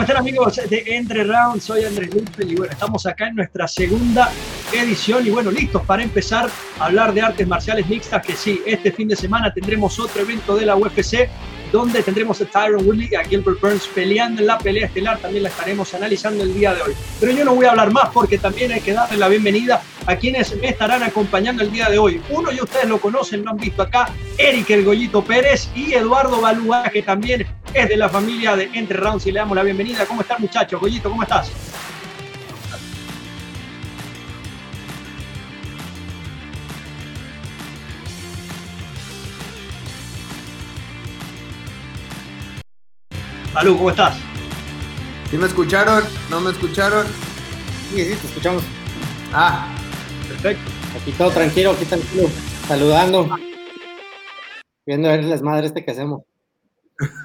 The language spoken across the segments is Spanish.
¿Cómo están amigos de Entre Rounds? Soy Andrés Lupel y bueno, estamos acá en nuestra segunda edición y bueno, listos para empezar a hablar de artes marciales mixtas que sí, este fin de semana tendremos otro evento de la UFC donde tendremos a Tyron Woodley y a Gilbert Burns peleando en la pelea estelar. También la estaremos analizando el día de hoy. Pero yo no voy a hablar más porque también hay que darle la bienvenida a quienes me estarán acompañando el día de hoy. Uno ya ustedes lo conocen, lo han visto acá, Eric El Goyito Pérez y Eduardo Balúa, que también es de la familia de Entre Rounds y le damos la bienvenida. ¿Cómo están muchachos? Goyito, ¿cómo estás? Salud, ¿cómo estás? ¿Sí me escucharon? ¿No me escucharon? Sí, sí, te escuchamos. Ah, Perfecto. Aquí todo tranquilo, aquí tranquilo. Saludando. Viendo a ver las madres este que hacemos.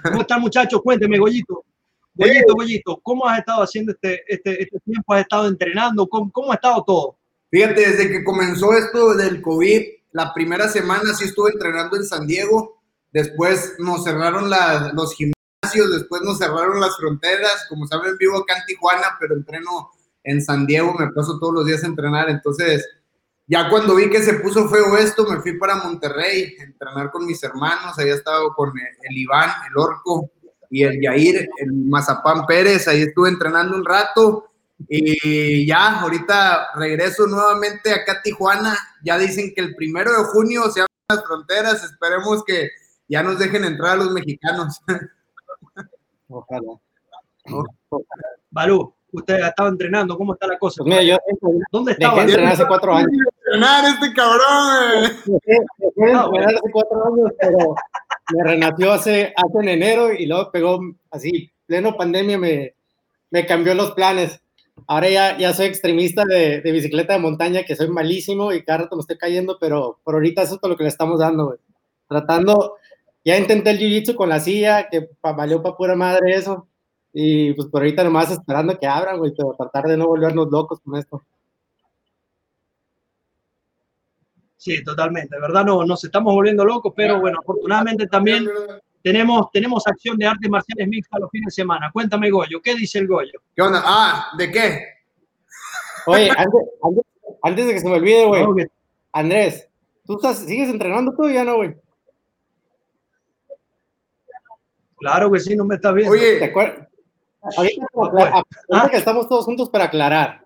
¿Cómo están muchachos? Cuénteme, Goyito. Goyito, Goyito, ¿cómo has estado haciendo este, este, este tiempo? ¿Has estado entrenando? ¿Cómo, ¿Cómo ha estado todo? fíjate, desde que comenzó esto del COVID, la primera semana sí estuve entrenando en San Diego, después nos cerraron la- los gimnasios, después nos cerraron las fronteras, como saben, vivo acá en Tijuana, pero entreno en San Diego, me paso todos los días a entrenar, entonces ya cuando vi que se puso feo esto, me fui para Monterrey a entrenar con mis hermanos, ahí he estado con el, el Iván, el Orco y el Yair, el Mazapán Pérez, ahí estuve entrenando un rato y ya, ahorita regreso nuevamente acá a Tijuana, ya dicen que el primero de junio se abren las fronteras, esperemos que ya nos dejen entrar a los mexicanos. Ojalá. Balú, usted ha estado entrenando, ¿cómo está la cosa? Pues mira, yo ¿Dónde dejé estaba? de entrenar hace cuatro años. Este cabrón. Me renació hace, hace en enero y luego pegó así, pleno pandemia, me, me cambió los planes. Ahora ya, ya soy extremista de, de bicicleta de montaña, que soy malísimo y cada rato me estoy cayendo, pero por ahorita eso es todo lo que le estamos dando, güey. Tratando, ya intenté el jiu-jitsu con la silla, que valió para pura madre eso. Y pues por ahorita nomás esperando que abran, güey, pero tratar de no volvernos locos con esto. Sí, totalmente. De verdad no, nos estamos volviendo locos, pero bueno, afortunadamente también tenemos, tenemos acción de artes marciales mixtas los fines de semana. Cuéntame, Goyo, ¿qué dice el Goyo? ¿Qué onda? Ah, ¿de qué? Oye, antes, antes, antes de que se me olvide, güey, No, Andrés, ¿tú estás, sigues entrenando tú ya no, güey? Claro que sí, no me estás viendo. ¿Te Oye, acuerdas? Ahorita, ahorita Ah. que estamos todos juntos para aclarar.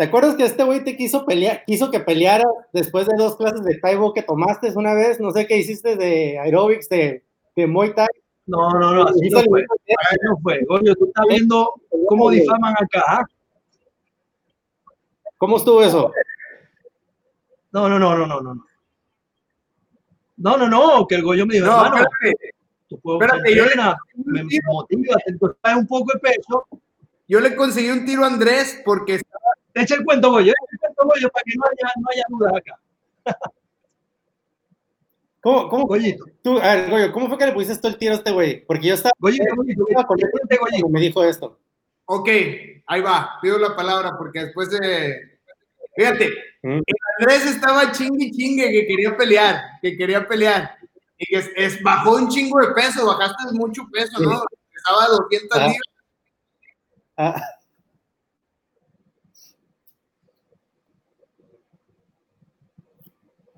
¿Te acuerdas que este güey te quiso pelear, quiso que peleara después de dos clases de Taibo que tomaste una vez? No sé qué hiciste de aerobics, de, de Muay Thai. No, no, no, así no fue. Así no fue. Goyo, tú estás viendo cómo difaman acá. ¿ah? ¿Cómo estuvo eso? No, no, no, no, no, no. No, no, no, que el Goyo me dijo, no, hermano, espérate. tu juego espérate, yo- me motiva, traes un poco de peso. Yo le conseguí un tiro a Andrés porque Echa el cuento, Goyo, echa el cuento, Goyo, para que no haya, no haya dudas acá. ¿Cómo, cómo, Goyito, tú, a ver, Goyo, ¿cómo fue que le pusiste tú el tiro a este güey? Porque yo estaba, Goyito, Goyito, Goyito. me dijo esto. Ok, ahí va, pido la palabra porque después de... Fíjate, Mm. el Andrés estaba chingue chingue que quería pelear, que quería pelear. Y que es, es- bajó un chingo de peso, bajaste mucho peso, ¿no? Estaba a 200 Ah. libras. Ah,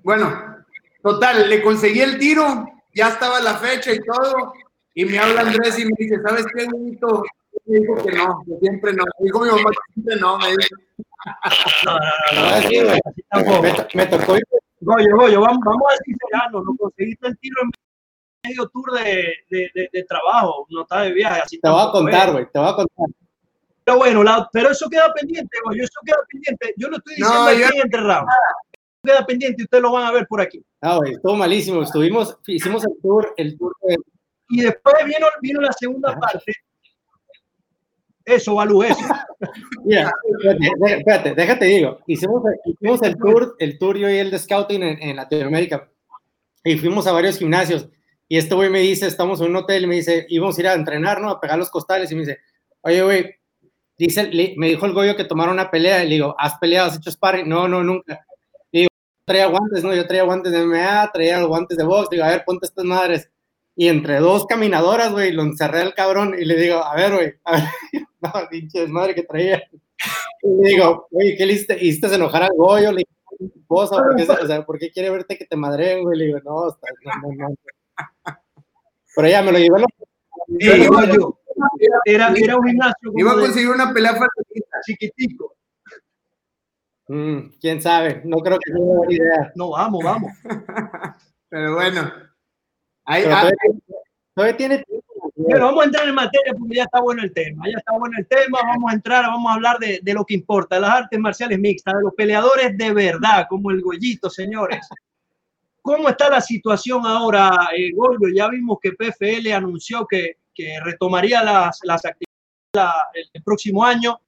Bueno, total, le conseguí el tiro, ya estaba la fecha y todo, y me habla Andrés y me dice, ¿sabes qué, bonito? Me dijo que no, que siempre no. Me dijo mi mamá que siempre no, me. No, no, no, no, Ah, me, me tocó ir Goyo, Goyo, vamos, vamos a decir serano, no conseguiste el tiro en medio tour de, de, de, de trabajo, no estás de viaje, así Te voy a contar, güey, te voy a contar. Pero bueno, la- pero eso queda pendiente, Goyo, eso queda pendiente. Yo lo estoy No, diciendo aquí entre rounds. Queda pendiente y ustedes lo van a ver por aquí. Ah, güey, estuvo malísimo. Estuvimos, hicimos el tour, el tour de, Y después vino, vino la segunda parte. Eso, Balú, eso. Mira, espérate, espérate, déjate digo. Hicimos, hicimos el tour, el tour yo y el de scouting en, en Latinoamérica. Y fuimos a varios gimnasios. Y este güey me dice, estamos en un hotel, y me dice, íbamos a ir a entrenar, ¿no? A pegar los costales. Y me dice, oye, güey, dice, me dijo el Goyo que tomara una pelea. Y le digo, ¿has peleado? ¿Has hecho sparring? No, no, nunca. Traía guantes, ¿no? Yo traía guantes de MMA, traía guantes de box. Digo, a ver, ponte estas madres. y entre dos caminadoras, güey, lo encerré al cabrón y le digo, a ver, güey, a ver, no, pinche madre que traía. Y le digo, oye, ¿qué le hiciste, enojar al Goyo? Le digo, esposa, ¿por qué, o sea, ¿por qué quiere verte que te madreen, güey? Le digo, no, está, no, no, no. Pero ya me lo llevé. Sí, Goyo. Era, era un gimnasio. Iba a conseguir una pelea. Chiquitico. Mm, quién sabe, no creo que tenga una idea. No, vamos, vamos. Pero bueno, ahí, Pero ah, todavía, todavía tiene tiempo. Pero vamos a entrar en materia porque ya está bueno el tema. Ya está bueno el tema. Vamos a entrar, vamos a hablar de, de lo que importa, de las artes marciales mixtas, de los peleadores de verdad, como el Goyito, señores. ¿Cómo está la situación ahora, eh, Goyo? Ya vimos que PFL anunció que, que retomaría las, las actividades la- el, el próximo año.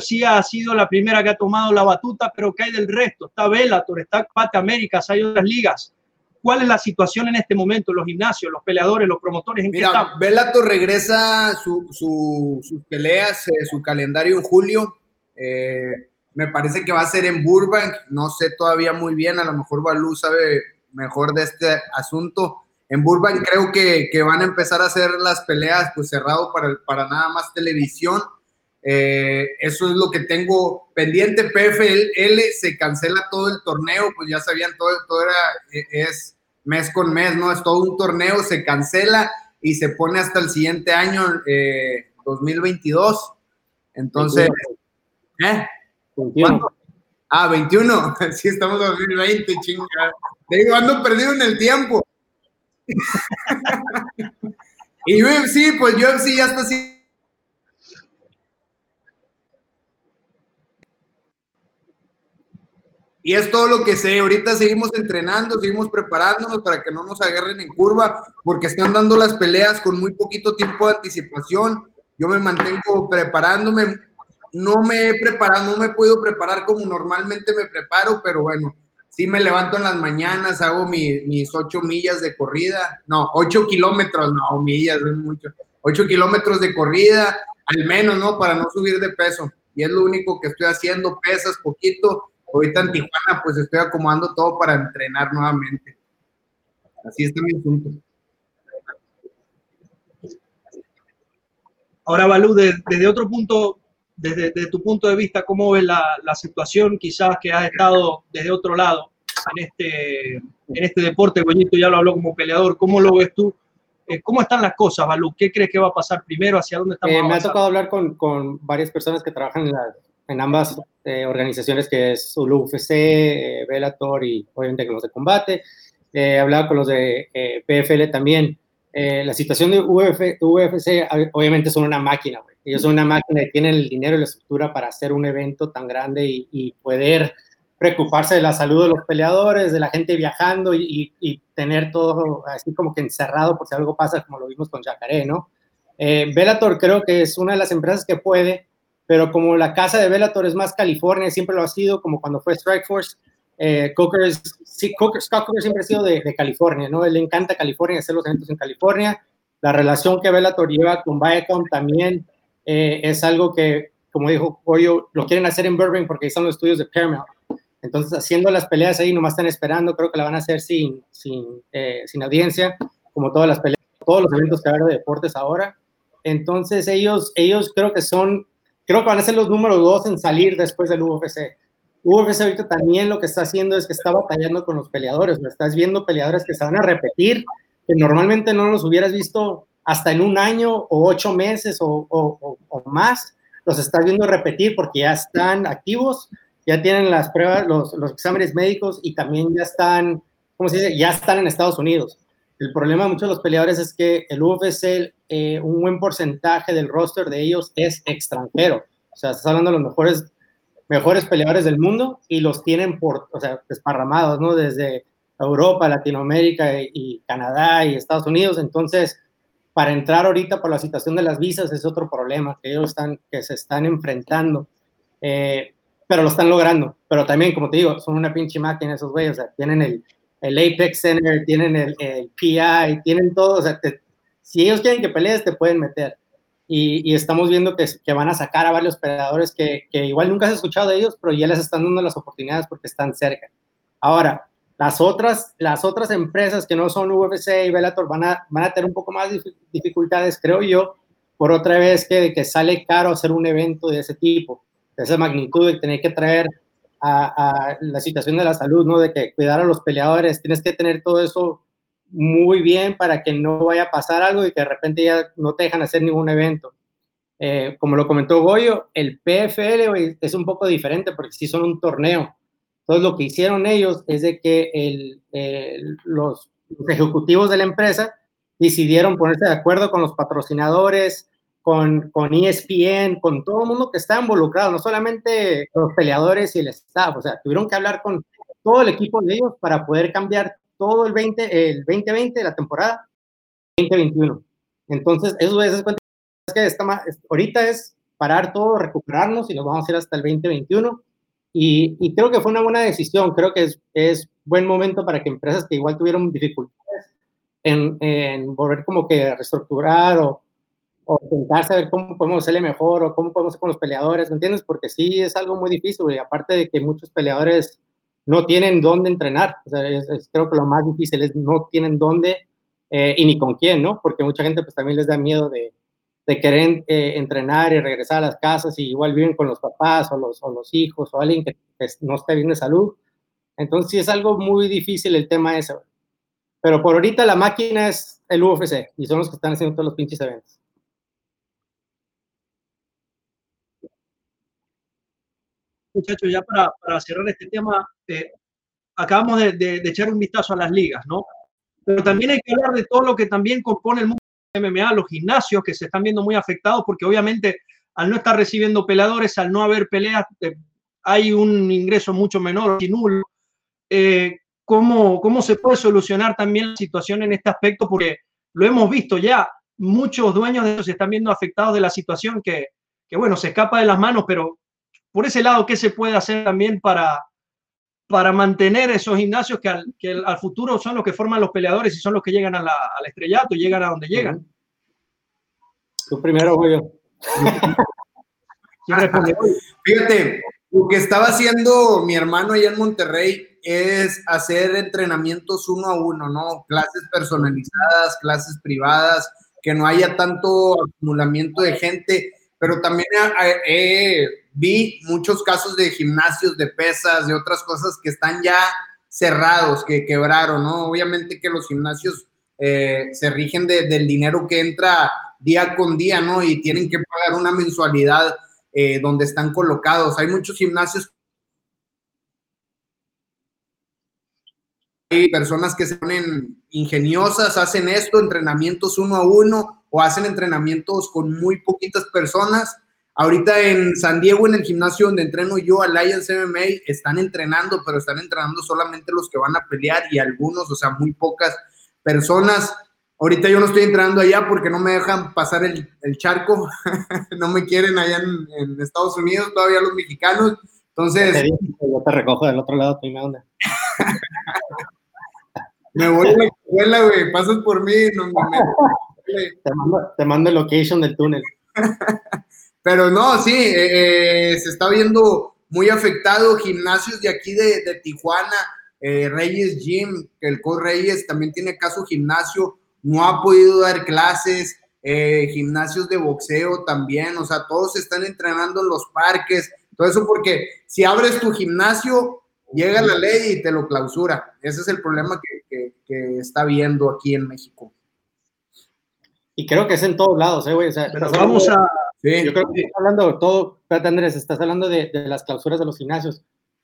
UFC ha sido la primera que ha tomado la batuta, pero ¿qué hay del resto? Está Bellator, está Pate Américas, hay otras ligas. ¿Cuál es la situación en este momento? Los gimnasios, los peleadores, los promotores, ¿en qué Mira, están? Bellator regresa su, su- sus peleas, eh, su calendario en julio. Eh, me parece que va a ser en Burbank. No sé todavía muy bien, a lo mejor Balú sabe mejor de este asunto. En Burbank creo que, que van a empezar a hacer las peleas pues cerrado para, para nada más televisión. Eh, eso es lo que tengo pendiente. PFL se cancela todo el torneo, pues ya sabían, todo, todo era, eh, es mes con mes, ¿no? Es todo un torneo, se cancela y se pone hasta el siguiente año, eh, 2022. Entonces, ¿eh? 21. ¿Cuándo? Ah, 21. Sí, estamos en 2020, chinga. Te digo, ando perdido en el tiempo. y UFC, pues UFC ya está así. Y es todo lo que sé. Ahorita seguimos entrenando, seguimos preparándonos para que no nos agarren en curva, porque están dando las peleas con muy poquito tiempo de anticipación. Yo me mantengo preparándome. No me he preparado, no me he podido preparar como normalmente me preparo, pero bueno, sí me levanto en las mañanas, hago mi- mis ocho millas de corrida. No, ocho kilómetros, no, millas, es mucho. Ocho kilómetros de corrida, al menos, ¿no? Para no subir de peso. Y es lo único que estoy haciendo, pesas poquito. Ahorita en Tijuana, pues estoy acomodando todo para entrenar nuevamente. Así está mi asunto. Ahora, Balú, de- desde otro punto, desde, desde tu punto de vista, ¿cómo ves la, la situación quizás que has estado desde otro lado en este, en este deporte? Goñito ya lo habló como peleador. ¿Cómo lo ves tú? Eh, ¿Cómo están las cosas, Balú? ¿Qué crees que va a pasar primero? ¿Hacia dónde estamos Eh, me ha tocado hablar con, con varias personas que trabajan en, la- en ambas eh, organizaciones, que es Zulu UFC, eh, Bellator y obviamente con los de combate. Eh, he hablado con los de eh, PFL también. Eh, la situación de UFC, UFC ob- obviamente son una máquina. Ellos son una máquina y tienen el dinero y la estructura para hacer un evento tan grande y, poder preocuparse de la salud de los peleadores, de la gente viajando y, tener todo así como que encerrado por si algo pasa, como lo vimos con Jacaré, ¿no? Bellator creo que es una de las empresas que puede, pero como la casa de Bellator es más California, siempre lo ha sido, como cuando fue Strikeforce, eh, Coker, es- sí, Coker, Scott Coker siempre ha sido de, de California, ¿no? Él le encanta California, hacer los eventos en California. La relación que Bellator lleva con Viacom también eh, es algo que, como dijo Pollo, lo quieren hacer en Burbank porque ahí están los estudios de Paramount. Entonces, haciendo las peleas ahí, nomás están esperando, creo que la van a hacer sin, sin, eh, sin audiencia, como todas las peleas, todos los eventos que hay de deportes ahora. Entonces, ellos, ellos creo que son, creo que van a ser los número dos en salir después del UFC. UFC ahorita también lo que está haciendo es que está batallando con los peleadores, ¿no? estás viendo peleadores que se van a repetir, que normalmente no los hubieras visto hasta en un año o ocho meses o, o- o- más, los estás viendo repetir porque ya están activos, ya tienen las pruebas, los, los exámenes médicos y también ya están, ¿cómo se dice? Ya están en Estados Unidos. El problema de muchos de los peleadores es que el UFC, eh, un buen porcentaje del roster de ellos es extranjero. O sea, estás hablando de los mejores, peleadores del mundo y los tienen por, o sea, desparramados, ¿no? Desde Europa, Latinoamérica y, y Canadá y Estados Unidos. Entonces, para entrar ahorita por la situación de las visas es otro problema que ellos están, que se están enfrentando. Eh, pero lo están logrando. Pero también, como te digo, son una pinche máquina esos güeyes. O sea, tienen el, el Apex Center, tienen el, el PI, tienen todo. O sea, te- si ellos quieren que pelees, te pueden meter. Y, y estamos viendo que, que van a sacar a varios peleadores que, que igual nunca has escuchado de ellos, pero ya les están dando las oportunidades porque están cerca. Ahora, Las otras, las otras empresas que no son UFC y Bellator van a, van a tener un poco más dificultades, creo yo, por otra vez que, que sale caro hacer un evento de ese tipo, de esa magnitud, de tener que traer a, la situación de la salud, ¿no? De que cuidar a los peleadores, tienes que tener todo eso muy bien para que no vaya a pasar algo y que de repente ya no te dejan hacer ningún evento. Eh, como lo comentó Goyo, el PFL es un poco diferente porque sí son un torneo. Entonces lo que hicieron ellos es de que los, ejecutivos de la empresa decidieron ponerse de acuerdo con los patrocinadores, con, con ESPN, con todo el mundo que está involucrado, no solamente los peleadores y el staff, o sea, tuvieron que hablar con todo el equipo de ellos para poder cambiar todo el 20, el 2020, la temporada 2021. Entonces, eso es, que está ahorita es parar todo, recuperarnos y lo vamos a hacer hasta el 2021. Y, y creo que fue una buena decisión. Creo que es, es, buen momento para que empresas que igual tuvieron dificultades en, en volver como que a reestructurar o, o intentar saber cómo podemos hacerle mejor o cómo podemos hacer con los peleadores, ¿me entiendes? Porque sí es algo muy difícil y aparte de que muchos peleadores no tienen dónde entrenar. O sea, creo que lo más difícil es no tienen dónde eh, y ni con quién, ¿no? Porque mucha gente pues también les da miedo de, de querer eh, entrenar y regresar a las casas y igual viven con los papás o los, o los hijos o alguien que no esté bien de salud. Entonces sí es algo muy difícil el tema ese. Pero por ahorita la máquina es el UFC y son los que están haciendo todos los pinches eventos. Muchachos, ya para, para cerrar este tema, eh, acabamos de, de, de, echar un vistazo a las ligas, ¿no? Pero también hay que hablar de todo lo que también compone el mundo MMA, los gimnasios que se están viendo muy afectados porque obviamente al no estar recibiendo peladores, al no haber peleas, eh, hay un ingreso mucho menor y nulo. Eh, ¿cómo, ¿Cómo se puede solucionar también la situación en este aspecto? Porque lo hemos visto ya, muchos dueños de ellos se están viendo afectados de la situación que, que, bueno, se escapa de las manos, pero por ese lado, ¿qué se puede hacer también para, para mantener esos gimnasios que al, que al, futuro son los que forman los peleadores y son los que llegan a la, al estrellato y llegan a donde llegan. Tú primero, Julio. Fíjate, lo que estaba haciendo mi hermano allá en Monterrey es hacer entrenamientos uno a uno, ¿no? Clases personalizadas, clases privadas, que no haya tanto acumulamiento de gente, pero también vi muchos casos de gimnasios, de pesas, de otras cosas que están ya cerrados, que quebraron, ¿no? Obviamente que los gimnasios eh, se rigen de, del dinero que entra día con día, ¿no? Y tienen que pagar una mensualidad eh, donde están colocados. Hay muchos gimnasios. Hay personas que se ponen ingeniosas, hacen esto, entrenamientos uno a uno o hacen entrenamientos con muy poquitas personas Ahorita en San Diego, en el gimnasio donde entreno yo, Alliance MMA, están entrenando, pero están entrenando solamente los que van a pelear y algunos, o sea, muy pocas personas. Ahorita yo no estoy entrenando allá porque no me dejan pasar el, el charco, no me quieren allá en, en, Estados Unidos, todavía los mexicanos. Entonces. Te yo te recojo del otro lado, me onda. me voy a la escuela, güey, pasas por mí. No, me... te, mando, te mando el location del túnel. Pero no, sí, eh, eh, se está viendo muy afectado gimnasios de aquí de, de Tijuana, eh, Reyes Gym, el Co Reyes también tiene caso gimnasio, no ha podido dar clases, gimnasios de boxeo también, o sea, todos están entrenando en los parques, todo eso porque si abres tu gimnasio, llega la ley y te lo clausura. Ese es el problema que, que, que está viendo aquí en México. Y creo que es en todos lados, ¿eh, güey? O sea, Pero vamos a, Sí. Yo creo que estás hablando de todo, espérate Andrés, estás hablando de, de, las clausuras de los gimnasios.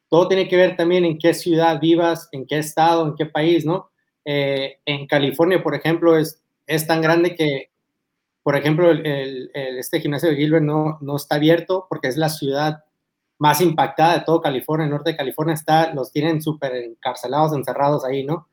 Todo tiene que ver también en qué ciudad vivas, en qué estado, en qué país, ¿no? Eh, en California, por ejemplo, es, es tan grande que, por ejemplo, el, el, este gimnasio de Gilbert no, no está abierto porque es la ciudad más impactada de todo California, el norte de California está, los tienen súper encarcelados, encerrados ahí, ¿no?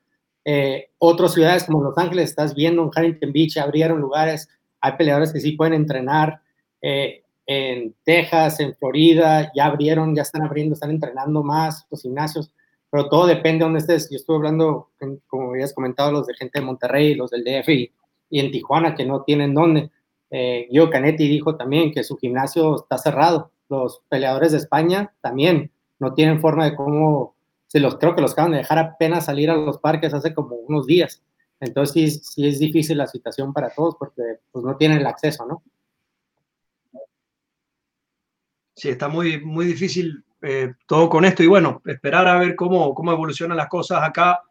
Eh, otras ciudades como Los Ángeles, estás viendo en Huntington Beach, abrieron lugares, hay peleadores que sí pueden entrenar, eh, en Texas, en Florida, ya abrieron, ya están abriendo, están entrenando más los gimnasios, pero todo depende de dónde estés. Yo estuve hablando, como habías comentado, los de gente de Monterrey, los del DF y, y en Tijuana, que no tienen dónde. Eh, Canetti dijo también que su gimnasio está cerrado. Los peleadores de España también no tienen forma de cómo se los, creo que los acaban de dejar apenas salir a los parques hace como unos días. Entonces sí, sí es difícil la situación para todos porque pues no tienen el acceso, ¿no? Sí, está muy, muy difícil eh, todo con esto y bueno, esperar a ver cómo, cómo evolucionan las cosas acá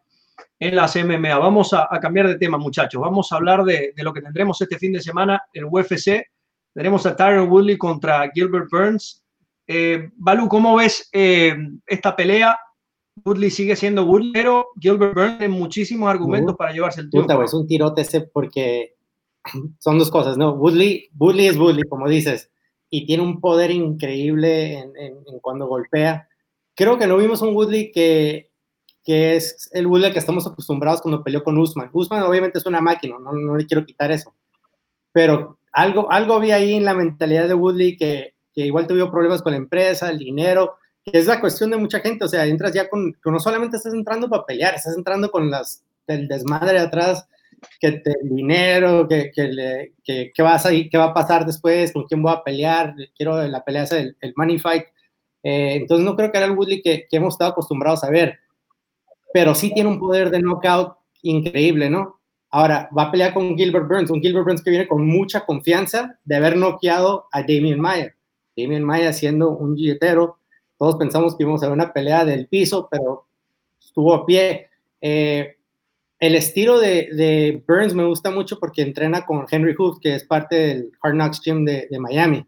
en las MMA. Vamos a, cambiar de tema, muchachos. Vamos a hablar de, lo que tendremos este fin de semana en UFC. Tenemos a Tyron Woodley contra Gilbert Burns. Eh, Balu, ¿cómo ves eh, esta pelea? Woodley sigue siendo Woodley, pero Gilbert Burns tiene muchísimos argumentos para llevarse el triunfo. es un tirote ese porque son dos cosas, ¿no? Woodley, Woodley es Woodley, como dices y tiene un poder increíble en, cuando golpea. Creo que no vimos un Woodley que, que es el Woodley que estamos acostumbrados cuando peleó con Usman. Usman obviamente es una máquina, no, no le quiero quitar eso. Pero algo, algo vi ahí en la mentalidad de Woodley que, que igual tuvo problemas con la empresa, el dinero, que es la cuestión de mucha gente. O sea, entras ya con, no solamente estás entrando para pelear, estás entrando con las, el desmadre atrás que te, dinero, que, que, le, que, que, vas a, qué va a pasar después, con quién voy a pelear, quiero la pelea, el, el money fight. Eh, entonces no creo que era el Woodley que, que, hemos estado acostumbrados a ver, pero sí tiene un poder de knockout increíble, ¿no? Ahora, va a pelear con Gilbert Burns, un Gilbert Burns que viene con mucha confianza de haber noqueado a Damien Mayer. Damien Mayer siendo un billetero, todos pensamos que íbamos a ver una pelea del piso, pero estuvo a pie. Eh, el estilo de, Burns me gusta mucho porque entrena con Henry Hood, que es parte del Hard Knocks Gym de, Miami.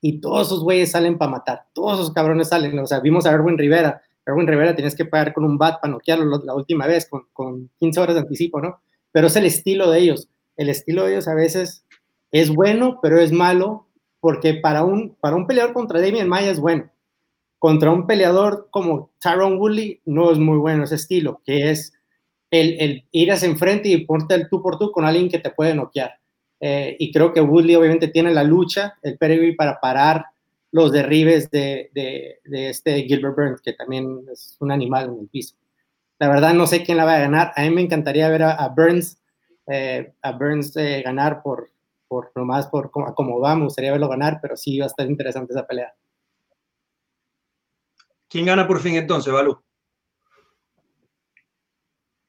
Y todos esos güeyes salen para matar. Todos esos cabrones salen. O sea, vimos a Erwin Rivera. Erwin Rivera tienes que pagar con un bat para noquearlo la última vez, con, con 15 horas de anticipo, ¿no? Pero es el estilo de ellos. El estilo de ellos a veces es bueno, pero es malo, porque para un, para un peleador contra Damien Maya es bueno. Contra un peleador como Tyrone Woodley no es muy bueno ese estilo, que es el, ir hacia enfrente y ponerte el tú por tú con alguien que te puede noquear. Eh, y creo que Woodley obviamente tiene la lucha, el pedigree para parar los derribes de, de, este Gilbert Burns, que también es un animal en el piso. La verdad no sé quién la va a ganar. A mí me encantaría ver a, Burns, eh, a Burns eh, ganar por, por nomás por cómo va, me gustaría verlo ganar, pero sí va a estar interesante esa pelea. ¿Quién gana por fin entonces, Balú?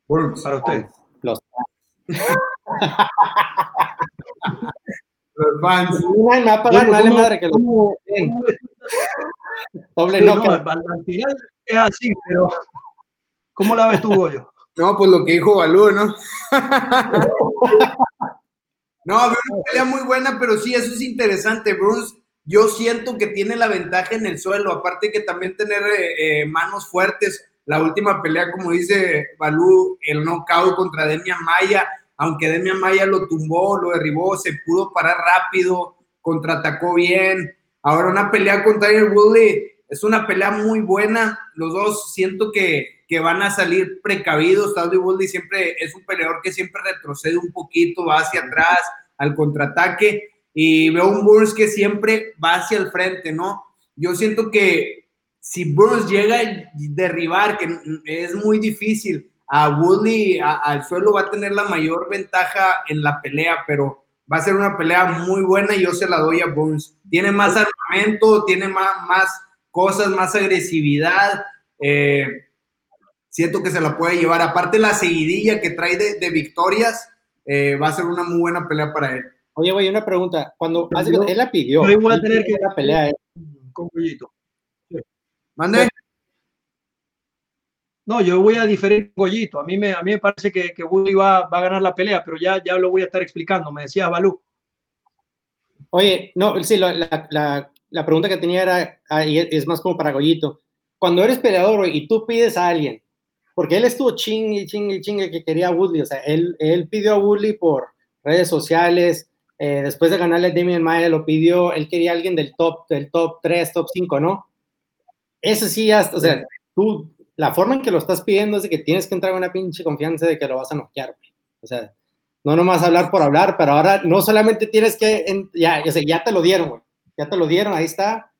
Para usted. Los Los fans. No me va a pagar, vale madre que Doble no, al final es así, pero ¿cómo la ves tú, Goyo? No, pues lo que dijo Balú, ¿no? no, una pelea muy buena, pero sí, eso es interesante. Bruce, yo siento que tiene la ventaja en el suelo, aparte que también tener eh, eh, manos fuertes la última pelea, como dice Balú, el knockout contra Demian Maya, aunque Demian Maya lo tumbó, lo derribó, se pudo parar rápido, contraatacó bien. Ahora una pelea con Tyler Woodley es una pelea muy buena. Los dos siento que, que van a salir precavidos. Tyler Woodley siempre es un peleador que siempre retrocede un poquito, va hacia atrás al contraataque. Y veo un Burns que siempre va hacia el frente, ¿no? Yo siento que si Burns llega a derribar, que es muy difícil, a Woodley al suelo va a tener la mayor ventaja en la pelea, pero va a ser una pelea muy buena y yo se la doy a Burns. Tiene más armamento, tiene más, más cosas, más agresividad. Eh, siento que se la puede llevar. Aparte la seguidilla que trae de, victorias, eh, va a ser una muy buena pelea para él. Oye, güey, una pregunta. Cuando él la pidió, voy a tener que la pelea con Pollito. ¿Mande? No, yo voy a diferir Goyito. A mí me, a mí me parece que, que Woody va, va, a ganar la pelea, pero ya, ya lo voy a estar explicando. Me decía Balú. Oye, no, sí, la, la, la, pregunta que tenía era, y es más como para Goyito. Cuando eres peleador y tú pides a alguien, porque él estuvo chingue, chingue, chingue que quería a Woodley, o sea, él, él pidió a Woodley por redes sociales, eh, después de ganarle a Damien Maya lo pidió, él quería a alguien del top, del top 3, top 5, ¿no? Eso sí, ya, o sea, tú, la forma en que lo estás pidiendo es de que tienes que entrar en una pinche confianza de que lo vas a noquear, O sea, no nomás hablar por hablar, pero ahora no solamente tienes que, ya, o sea, ya te lo dieron, güey. Ya te lo dieron, ahí está.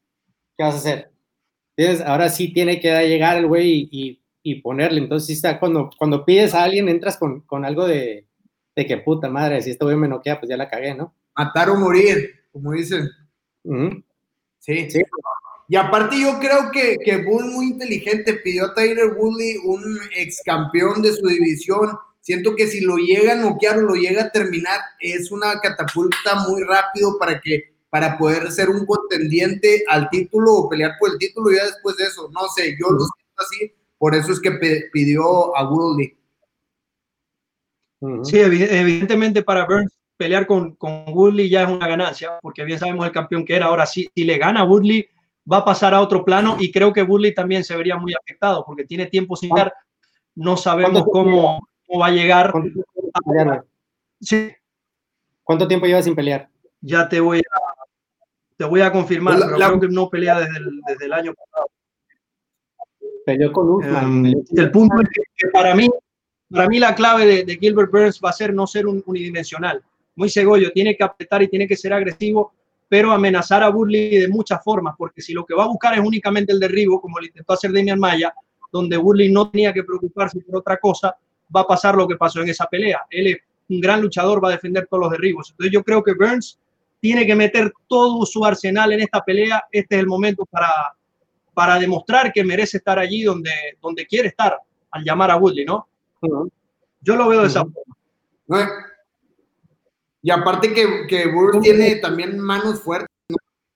¿Qué vas a hacer? Tienes, ahora sí tiene que llegar el güey y, y, ponerle. Entonces, sí está, cuando, cuando pides a alguien, entras con, con algo de, de que puta madre, si este güey me noquea, pues ya la cagué, ¿no? Matar o morir, como dicen. Sí. Sí. Y aparte yo creo que, que Bull muy inteligente pidió a Tyler Woodley, un ex campeón de su división. Siento que si lo llega a noquear o lo llega a terminar, es una catapulta muy rápido para que para poder ser un contendiente al título o pelear por el título ya después de eso. No sé, yo lo siento así, por eso es que pidió a Woodley. Sí, evidentemente para Burns pelear con, con Woodley ya es una ganancia, porque bien sabemos el campeón que era. Ahora sí, si le gana a Woodley, va a pasar a otro plano y creo que Woodley también se vería muy afectado porque tiene tiempo sin dar. No sabemos cómo, cómo, va a llegar. sí. ¿Cuánto tiempo lleva sin pelear? Ya te voy a, te voy a confirmar, pero creo que no pelea desde el, desde el año pasado. Peleó con Usman. Um, el punto es que para mí, para mí la clave de, Gilbert Burns va a ser no ser un unidimensional muy cegollo, tiene que apretar y tiene que ser agresivo, pero amenazar a Burley de muchas formas, porque si lo que va a buscar es únicamente el derribo, como lo intentó hacer Demian Maya, donde Burley no tenía que preocuparse por otra cosa, va a pasar lo que pasó en esa pelea. Él es un gran luchador, va a defender todos los derribos. Entonces yo creo que Burns tiene que meter todo su arsenal en esta pelea. Este es el momento para, para demostrar que merece estar allí donde, donde quiere estar, al llamar a Woodley, ¿no? Yo lo veo de esa forma. Y aparte que, que Burr tiene también manos fuertes,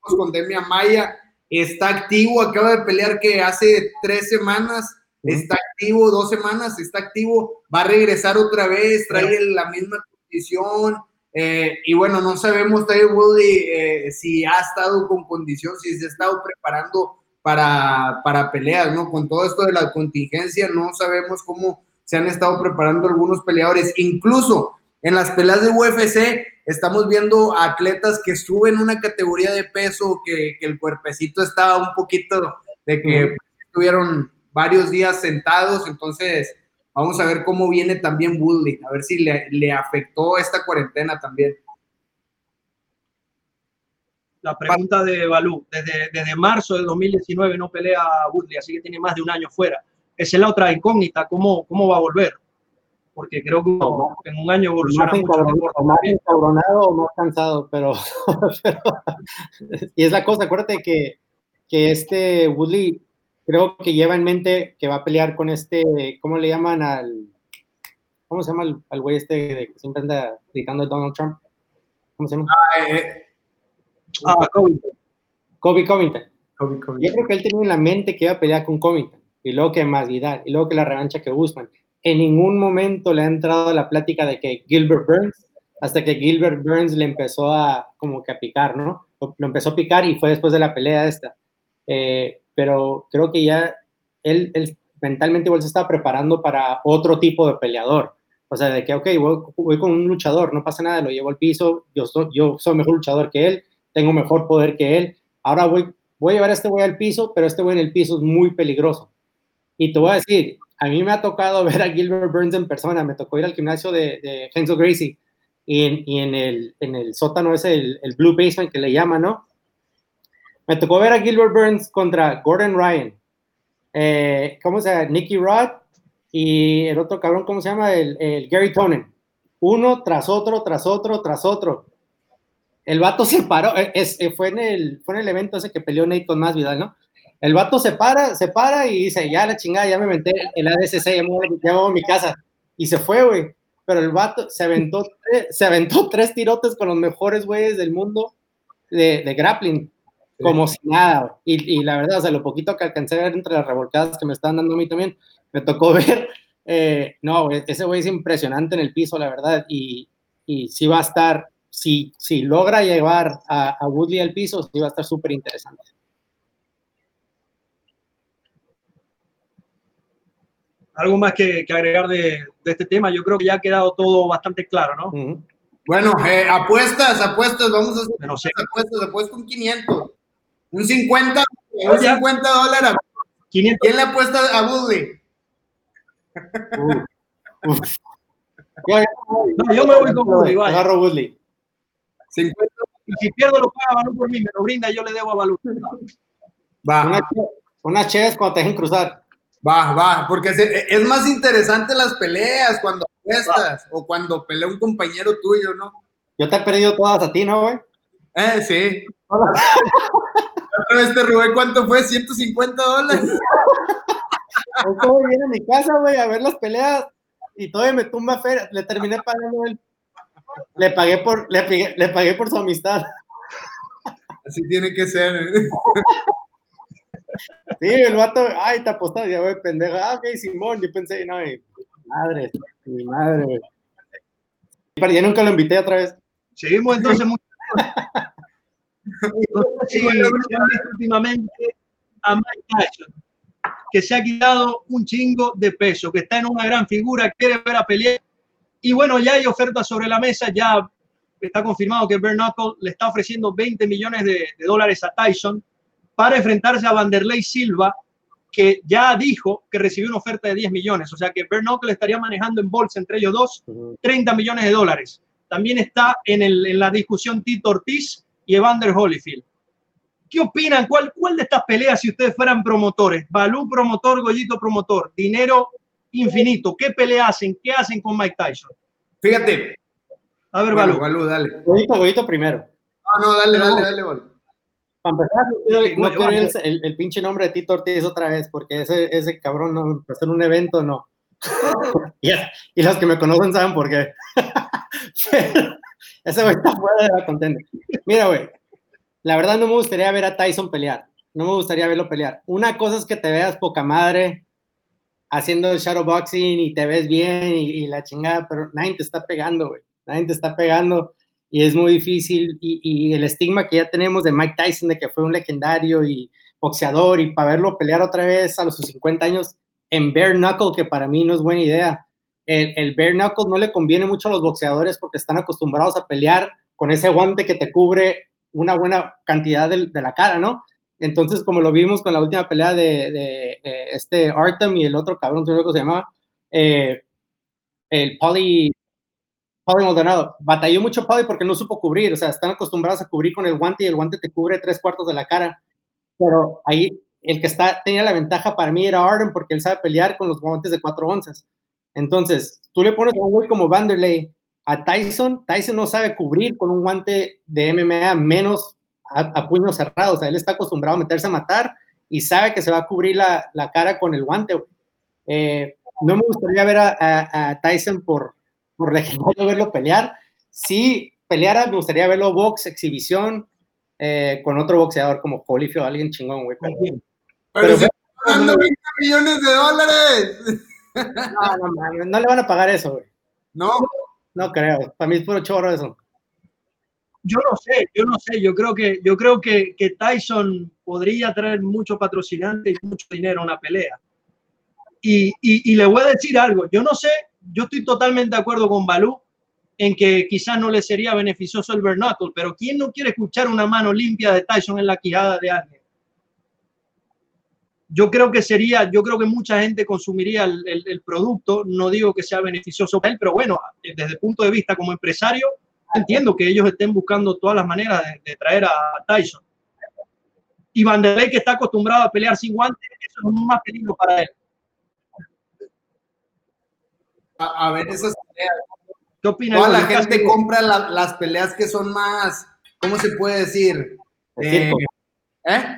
con Demia Maya, está activo, acaba de pelear que hace tres semanas, está activo, dos semanas, está activo, va a regresar otra vez, trae la misma condición. Eh, y bueno, no sabemos, Tyler Woodley, eh, si ha estado con condición, si se ha estado preparando para, para peleas, ¿no? Con todo esto de la contingencia, no sabemos cómo se han estado preparando algunos peleadores. Incluso en las peleas de UFC estamos viendo atletas que suben una categoría de peso, que, el cuerpecito estaba un poquito de que estuvieron varios días sentados, entonces vamos a ver cómo viene también Woodley, a ver si le, afectó esta cuarentena también. La pregunta de Balú, desde, desde marzo del 2019 no pelea Woodley, así que tiene más de un año fuera. Esa es la otra incógnita, ¿cómo, cómo va a volver? porque creo que en un año evoluciona más mucho más encabronado o más cansado, pero, y es la cosa, acuérdate que, que este Woodley creo que lleva en mente que va a pelear con este, ¿cómo le llaman al, cómo se llama al, güey este que siempre anda gritando a Donald Trump? ¿Cómo se llama? Ah, eh, eh. ah Covington. Kobe Covington. Yo creo que él tenía en la mente que iba a pelear con Covington, y luego que más Vidal, y luego que la revancha que Guzmán en ningún momento le ha entrado la plática de que Gilbert Burns, hasta que Gilbert Burns le empezó a como que a picar, ¿no? Lo empezó a picar y fue después de la pelea esta. Eh, pero creo que ya él, mentalmente igual se estaba preparando para otro tipo de peleador. O sea, de que, ok, voy, con un luchador, no pasa nada, lo llevo al piso, yo soy, yo soy mejor luchador que él, tengo mejor poder que él. Ahora voy, voy a llevar a este güey al piso, pero este güey en el piso es muy peligroso. Y te voy a decir, a mí me ha tocado ver a Gilbert Burns en persona, me tocó ir al gimnasio de, de Gracie y, en, el, sótano ese, el, Blue Basement que le llaman, ¿no? Me tocó ver a Gilbert Burns contra Gordon Ryan, eh, ¿cómo se llama? Nicky Rod y el otro cabrón, ¿cómo se llama? El, Gary Tonen. Uno tras otro, tras otro, tras otro. El vato se paró, eh, eh, fue, en el, evento ese que peleó Nathan Masvidal, ¿no? El vato se para, se para y dice, ya la chingada, ya me metí el ADCC, ya me, voy a mi casa. Y se fue, güey. Pero el vato se aventó, se aventó tres tirotes con los mejores güeyes del mundo de, de grappling, como si nada. Y, y, la verdad, o sea, lo poquito que alcancé a ver entre las revolcadas que me están dando a mí también, me tocó ver. Eh, no, ese güey es impresionante en el piso, la verdad. Y, y sí va a estar, si, si logra llevar a, a Woodley al piso, sí va a estar súper interesante. Algo más que, agregar de, este tema. Yo creo que ya ha quedado todo bastante claro, ¿no? Bueno, eh, apuestas, apuestas, vamos a hacer apuestas, apuestas un 500, un 50, un 50 dólares. ¿Quién le apuesta a Woodley? no, yo me voy con Woodley, Agarro Woodley. 50. Y si pierdo lo paga Balú por mí, me lo brinda, yo le debo a Balú. Va. Una, una cuando te dejen cruzar. Va, va, porque es más interesante las peleas cuando apuestas o cuando pelea un compañero tuyo, ¿no? Yo te he perdido todas a ti, ¿no, güey? Eh, sí. otra vez te robé, ¿cuánto fue? ¿150 dólares? Yo viene a mi casa, güey, a ver las peleas y todavía me tumba feria. Le terminé pagando él. Le pagué por, le, le pagué por su amistad. Así tiene que ser. ¿eh? Sí, el vato, ay, te apostaste, ya, güey, pendeja. Ah, ok, Simón, yo pensé, no, mi madre, mi madre, güey. Pero ya nunca lo invité otra vez. Seguimos entonces mucho. sí, últimamente a Mike Tyson, que se ha quitado un chingo de peso, que está en una gran figura, quiere ver a pelear. Y bueno, ya hay ofertas sobre la mesa, ya está confirmado que Bare le está ofreciendo 20 millones de, de, dólares a Tyson para enfrentarse a Vanderlei Silva, que ya dijo que recibió una oferta de 10 millones. O sea que Bare estaría manejando en bolsa entre ellos dos 30 millones de dólares. También está en, el, en la discusión Tito Ortiz y Evander Holyfield. ¿Qué opinan? ¿Cuál, ¿Cuál de estas peleas, si ustedes fueran promotores? Balú promotor, Goyito promotor, dinero infinito. ¿Qué pelea hacen? ¿Qué hacen con Mike Tyson? Fíjate. A ver, bueno, Balú. dale. Goyito, Goyito primero. No, no, dale, dale, dale, Balú. Para empezar, no quiero, el, el, el, pinche nombre de Tito Ortiz otra vez, porque ese, ese cabrón no empezó en un evento, no. y, y, los que me conocen saben por qué. ese güey está fuera de la contenda. Mira, güey, la verdad no me gustaría ver a Tyson pelear. No me gustaría verlo pelear. Una cosa es que te veas poca madre haciendo el shadowboxing y te ves bien y, y la chingada, pero nadie te está pegando, güey. Nadie te está pegando y es muy difícil. Y, el estigma que ya tenemos de Mike Tyson, de que fue un legendario y boxeador, y para verlo pelear otra vez a los 50 años en bare knuckle, que para mí no es buena idea. El, el bare knuckle no le conviene mucho a los boxeadores porque están acostumbrados a pelear con ese guante que te cubre una buena cantidad de, de la cara, ¿no? Entonces, como lo vimos con la última pelea de, este Artem y el otro cabrón, no sé cómo se llamaba, eh, el Poly, Pauly Maldonado. Batalló mucho Pauly porque no supo cubrir, o sea, están acostumbrados a cubrir con el guante y el guante te cubre tres cuartos de la cara. Pero ahí el que está, tenía la ventaja para mí era Arden porque él sabe pelear con los guantes de cuatro onzas. Entonces, tú le pones como Vanderlei a Tyson, Tyson no sabe cubrir con un guante de MMA menos a, a puños cerrados, o sea, él está acostumbrado a meterse a matar y sabe que se va a cubrir la, la cara con el guante. Eh, no me gustaría ver a, a Tyson por, por legendario verlo pelear. Si peleara, me gustaría verlo box, exhibición, eh, con otro boxeador como Holyfield o alguien chingón, güey. Pero, pero, pero pagando 20 millones de dólares. No, no, no, no le van a pagar eso, güey. No. No creo. Para mí es puro chorro eso. Yo no sé, yo no sé. Yo creo que, yo creo que, que Tyson podría traer mucho patrocinante y mucho dinero a una pelea. Y, y, y, le voy a decir algo. Yo no sé, yo estoy totalmente de acuerdo con Balú en que quizás no le sería beneficioso el Bernacle, pero ¿quién no quiere escuchar una mano limpia de Tyson en la quijada de alguien? Yo creo que sería, yo creo que mucha gente consumiría el, el, el producto, no digo que sea beneficioso para él, pero bueno, desde el punto de vista como empresario, entiendo que ellos estén buscando todas las maneras de, de traer a Tyson. Y Vanderlei, que está acostumbrado a pelear sin guantes, eso es más peligro para él. A, a ver, esas peleas. ¿Qué opinas? Toda la gente compra la, las peleas que son más, ¿cómo se puede decir? De circo. Eh, ¿Eh?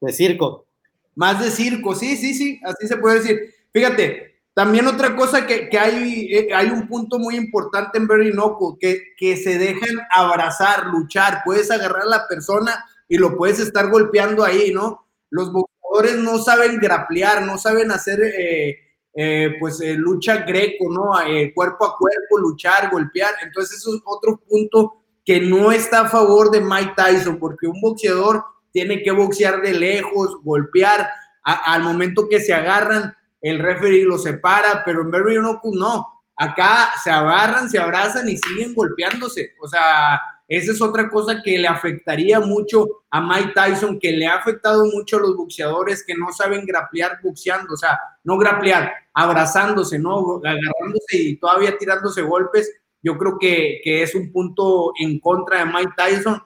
De circo. Más de circo, sí, sí, sí, así se puede decir. Fíjate, también otra cosa que, que hay, eh, hay un punto muy importante en Very Knuckle, que, que se dejan abrazar, luchar. Puedes agarrar a la persona y lo puedes estar golpeando ahí, ¿no? Los boxeadores no saben graplear, no saben hacer eh, eh, pues eh, lucha greco, ¿no? Eh, cuerpo a cuerpo, luchar, golpear. Entonces eso es otro punto que no está a favor de Mike Tyson, porque un boxeador tiene que boxear de lejos, golpear. Al momento que se agarran, el referee lo separa, pero en Barry no. Acá se agarran, se abrazan y siguen golpeándose. O sea, esa es otra cosa que le afectaría mucho a Mike Tyson, que le ha afectado mucho a los boxeadores que no saben graplear boxeando, o sea, no graplear, abrazándose, ¿no? Agarrándose y todavía tirándose golpes. Yo creo que, que es un punto en contra de Mike Tyson.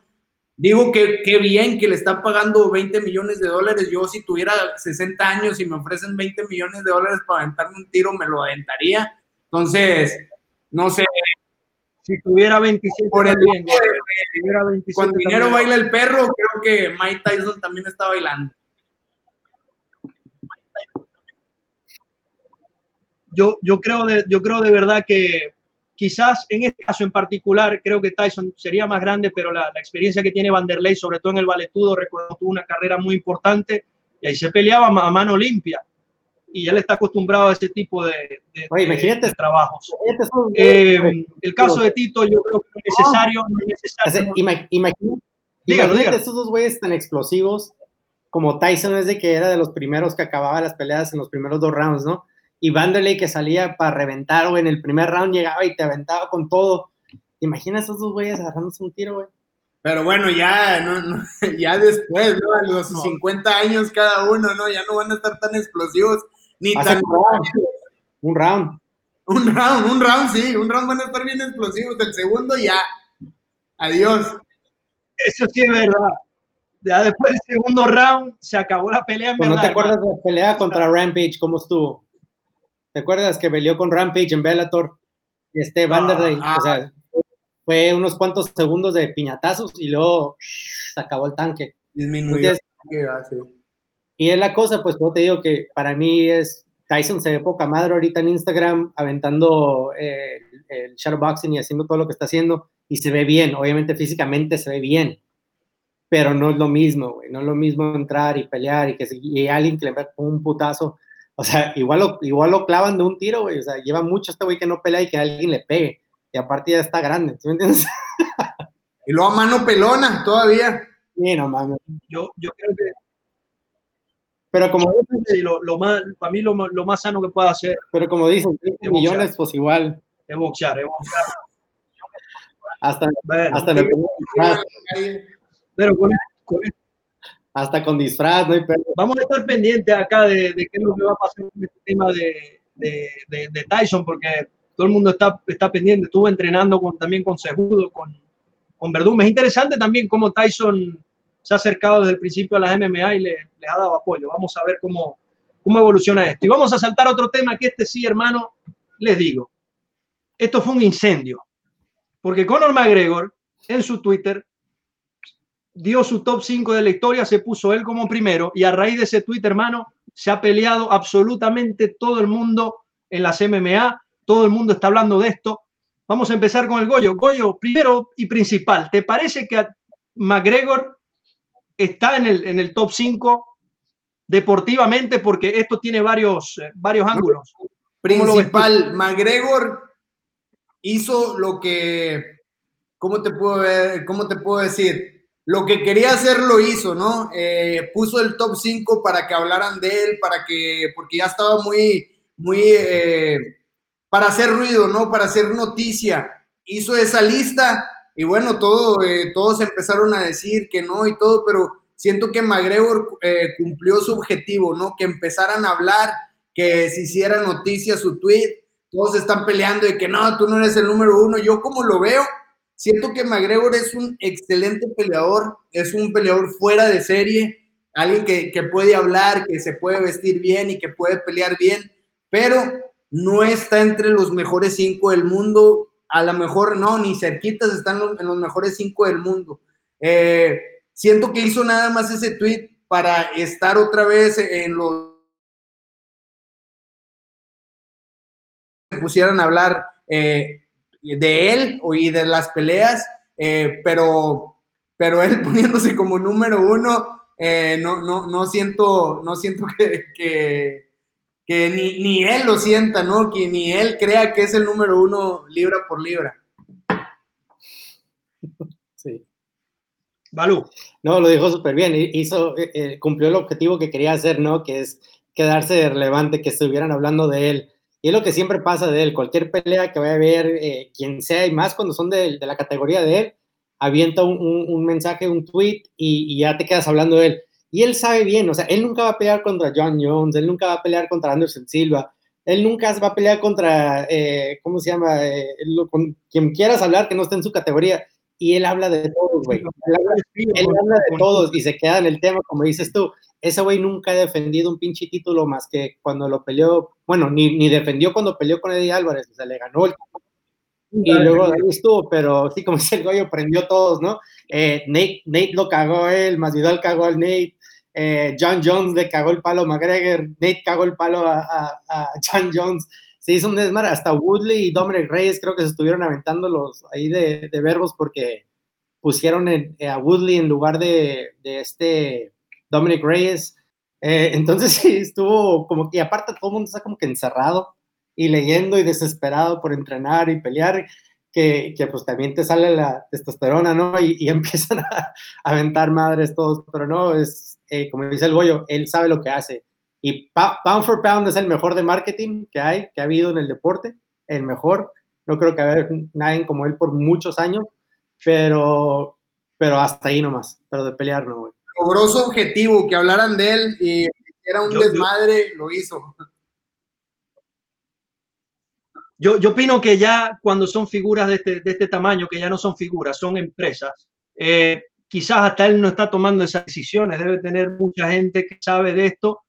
Digo que qué bien que le están pagando 20 millones de dólares. Yo si tuviera 60 años y me ofrecen 20 millones de dólares para aventarme un tiro, me lo aventaría. Entonces, no sé. Si tuviera 27 por el, también, cuando dinero baila el perro, creo que Mike Tyson también está bailando. Yo, yo, creo de, yo creo de verdad que quizás en este caso en particular, creo que Tyson sería más grande, pero la, la experiencia que tiene Vanderlei, sobre todo en el valetudo, recuerdo tuvo una carrera muy importante y ahí se peleaba a mano limpia y él está acostumbrado a ese tipo de, de, trabajos. Eh, el caso de Tito, yo creo que es necesario. No es necesario imagínate, esos dos güeyes tan explosivos como Tyson es de que era de los primeros que acababa las peleas en los primeros dos rounds, ¿no? Y Vanderlei que salía para reventar, o en el primer round llegaba y te aventaba con todo. Imagina esos dos güeyes agarrándose un tiro, güey. Pero bueno, ya, no, ya después, ¿no? A los 50 años cada uno, ¿no? Ya no van a estar tan explosivos. Ni tan... un, round. un round. Un round, sí. Un round van a estar bien explosivos. El segundo ya. Adiós. Eso sí es verdad. Ya después del segundo round se acabó la pelea. ¿No te acuerdas de la pelea contra Rampage? ¿Cómo estuvo? ¿Te acuerdas que peleó con Rampage en Bellator? Este Vanderlei. Ah, o sea, fue unos cuantos segundos de piñatazos y luego se acabó el tanque. Disminuyó. Y es la cosa, pues yo te digo que para mí es Tyson se ve poca madre ahorita en Instagram aventando eh, el shadowboxing y haciendo todo lo que está haciendo y se ve bien, obviamente físicamente se ve bien, pero no es lo mismo, güey, no es lo mismo entrar y pelear y que y alguien que le ve un putazo, o sea, igual lo, igual lo clavan de un tiro, güey, o sea, lleva mucho este güey que no pelea y que alguien le pegue, y aparte ya está grande, ¿tú me entiendes? y luego a mano pelona todavía. Sí, no mames. Yo, yo creo que pero como lo, más, para mí lo, lo, más sano que pueda hacer. Pero como dicen, millones, pues igual. Es boxear, es boxear. hasta, hasta Pero con, hasta con disfraz, no hay Vamos a estar pendientes acá de, de, qué es lo que va a pasar con este tema de, de, de, Tyson, porque todo el mundo está, está pendiente. Estuvo entrenando con, también con Segudo, con, con Verdún. Es interesante también cómo Tyson se ha acercado desde el principio a las MMA y le, ha dado apoyo. Vamos a ver cómo, cómo evoluciona esto. Y vamos a saltar otro tema que este sí, hermano, les digo. Esto fue un incendio. Porque Conor McGregor en su Twitter dio su top 5 de la historia, se puso él como primero y a raíz de ese tweet, hermano, se ha peleado absolutamente todo el mundo en las MMA, todo el mundo está hablando de esto. Vamos a empezar con el Goyo. Goyo, primero y principal, ¿te parece que a McGregor está en el, en el top 5 deportivamente porque esto tiene varios, eh, varios ángulos. Principal, McGregor hizo lo que, ¿cómo te puedo, ver, cómo te puedo decir? Lo que quería hacer lo hizo, ¿no? Eh, puso el top 5 para que hablaran de él, para que, porque ya estaba muy, muy, eh, para hacer ruido, ¿no? Para hacer noticia. Hizo esa lista y bueno, todo, eh, todos empezaron a decir que no y todo, pero siento que McGregor eh, cumplió su objetivo, ¿no? Que empezaran a hablar, que se hiciera noticia su tweet, todos están peleando de que no, tú no eres el número uno. Yo como lo veo, siento que McGregor es un excelente peleador, es un peleador fuera de serie, alguien que, que puede hablar, que se puede vestir bien y que puede pelear bien, pero no está entre los mejores cinco del mundo a lo mejor no, ni cerquitas están en los mejores cinco del mundo. Eh, siento que hizo nada más ese tweet para estar otra vez en los pusieran a hablar eh, de él y de las peleas, eh, pero, pero él poniéndose como número uno, no, no, no siento, no siento que ni, él lo sienta, ¿no? Que ni él crea que es el número uno libra por libra. Sí. Balú. No, lo dijo súper bien. Hizo, eh, eh, cumplió el objetivo que quería hacer, ¿no? Que es quedarse relevante, que estuvieran hablando de él. Y es lo que siempre pasa de él. Cualquier pelea que vaya a ver, eh, quien sea, y más cuando son de, la categoría de él, avienta un, mensaje, un tweet y, y, ya te quedas hablando de él. Y él sabe bien, o sea, él nunca va a pelear contra John Jones, él nunca va a pelear contra Anderson Silva, él nunca va a pelear contra, eh, ¿cómo se llama? Eh, con quien quieras hablar que no esté en su categoría. Y él habla de todos, güey. Él, habla, de todos y se queda en el tema, como dices tú. Ese güey nunca ha defendido un pinche título más que cuando lo peleó, bueno, ni, ni defendió cuando peleó con Eddie Álvarez, o sea, le ganó el y luego ahí estuvo, pero sí, como dice el Goyo, prendió todos, ¿no? Eh, Nate, Nate lo cagó él, Masvidal cagó al Nate, eh, John Jones le cagó el palo a McGregor, Nate cagó el palo a, John Jones, se hizo un desmar, hasta Woodley y Dominic Reyes creo que se estuvieron aventando los ahí de, verbos porque pusieron a Woodley en lugar de, este Dominic Reyes, eh, entonces sí, estuvo como que, y aparte todo el mundo está como que encerrado y leyendo y desesperado por entrenar y pelear, que, que pues también te sale la testosterona, ¿no? Y empiezan a, aventar madres todos, pero no, es eh, como dice el Goyo, él sabe lo que hace. Y pound for pound es el mejor de marketing que hay, que ha habido en el deporte, el mejor. No creo que haya nadie como él por muchos años, pero, pero hasta ahí nomás, pero de pelear no, güey logró su objetivo, que hablaran de él y era un desmadre, lo hizo. Yo, yo opino que ya cuando son figuras de este, de este tamaño, que ya no son figuras, son empresas, eh, quizás hasta él no está tomando esas decisiones, debe tener mucha gente que sabe de esto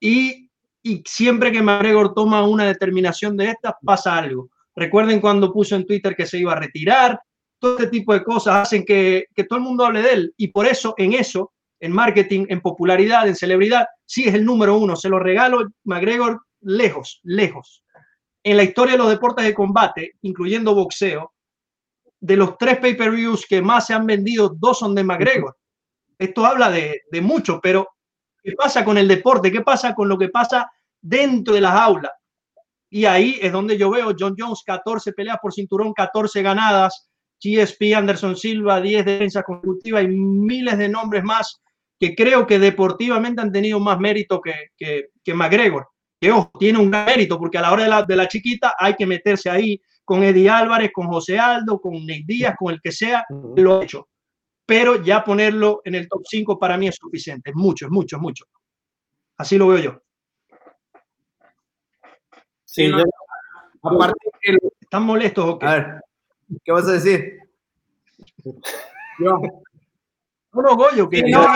y, y siempre que McGregor toma una determinación de estas pasa algo. Recuerden cuando puso en Twitter que se iba a retirar, todo este tipo de cosas hacen que, que todo el mundo hable de él y por eso en eso en marketing, en popularidad, en celebridad, sí es el número uno. Se lo regalo McGregor lejos, lejos. En la historia de los deportes de combate, incluyendo boxeo, de los tres pay-per-views que más se han vendido, dos son de McGregor. Esto habla de, mucho, pero ¿qué pasa con el deporte? ¿Qué pasa con lo que pasa dentro de las aulas? Y ahí es donde yo veo John Jones, 14 peleas por cinturón, 14 ganadas, GSP, Anderson Silva, 10 defensas consecutivas y miles de nombres más que creo que deportivamente han tenido más mérito que, que, que McGregor. Que ojo, tiene un mérito, porque a la hora de la chiquita hay que meterse ahí con Eddie Álvarez, con José Aldo, con Ney Díaz, con el que sea, lo ha hecho. Pero ya ponerlo en el top 5 para mí es suficiente. Es mucho, es mucho, es mucho. Así lo veo yo. Sí, no, aparte ¿Están molestos o qué? A ver, ¿qué vas a decir? Yo, no, no, Goyo, que no,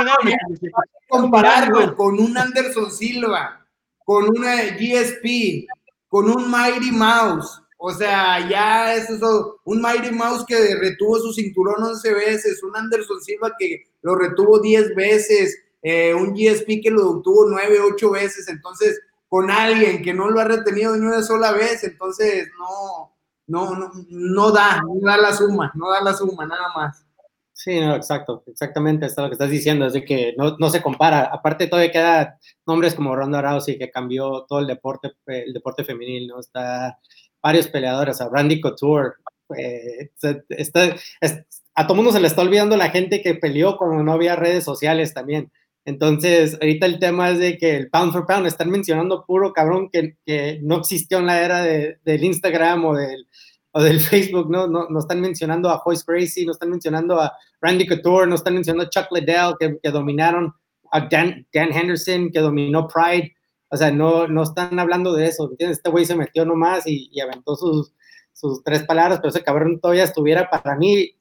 compararlo con un Anderson Silva, con una GSP, con un Mighty Mouse. O sea, ya es eso, un Mighty Mouse que retuvo su cinturón 11 veces, un Anderson Silva que lo retuvo 10 veces, eh, un GSP que lo obtuvo 9, 8 veces. Entonces, con alguien que no lo ha retenido ni una sola vez, entonces no, no, no, no da, no da la suma, no da la suma, nada más. Sí, no, exacto, exactamente, es lo que estás diciendo, es de que no, no se compara. Aparte, todavía queda nombres como Ronda Rousey, que cambió todo el deporte, el deporte femenil, ¿no? Está varios peleadores, a Randy Couture, eh, está, a todo mundo se le está olvidando la gente que peleó cuando no había redes sociales también. Entonces, ahorita el tema es de que el pound for pound están mencionando puro cabrón que, que no existió en la era de, del Instagram o del, o del Facebook, ¿no? No, no están mencionando a Hoyce Gracie, no están mencionando a Randy Couture, no están mencionando a Chuck Liddell, que, que dominaron, a Dan, Dan, Henderson, que dominó Pride. O sea, no, no están hablando de eso, ¿entiendes? Este güey se metió nomás y, y aventó sus, sus tres palabras, pero ese cabrón todavía estuviera para mí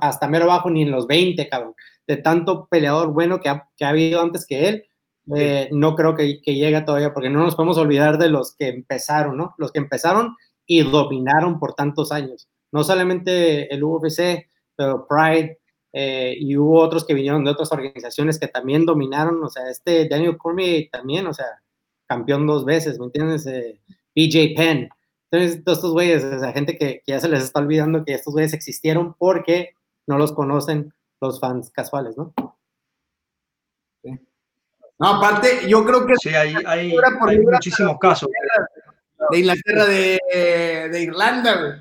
hasta mero bajo ni en los 20, cabrón. De tanto peleador bueno que ha, que ha habido antes que él, eh, no creo que, que llegue todavía, porque no nos podemos olvidar de los que empezaron, ¿no? Los que empezaron y dominaron por tantos años. No solamente el UFC, pero Pride, eh, y hubo otros que vinieron de otras organizaciones que también dominaron, o sea, este Daniel Cormier también, o sea, campeón dos veces, ¿me entiendes? Eh, BJ Penn. Entonces, todos estos güeyes, o sea, gente que, que, ya se les está olvidando que estos güeyes existieron porque no los conocen los fans casuales, ¿no? No, aparte, yo creo que... Sí, hay, hay, hay muchísimos casos de Inglaterra, de, de Irlanda, güey.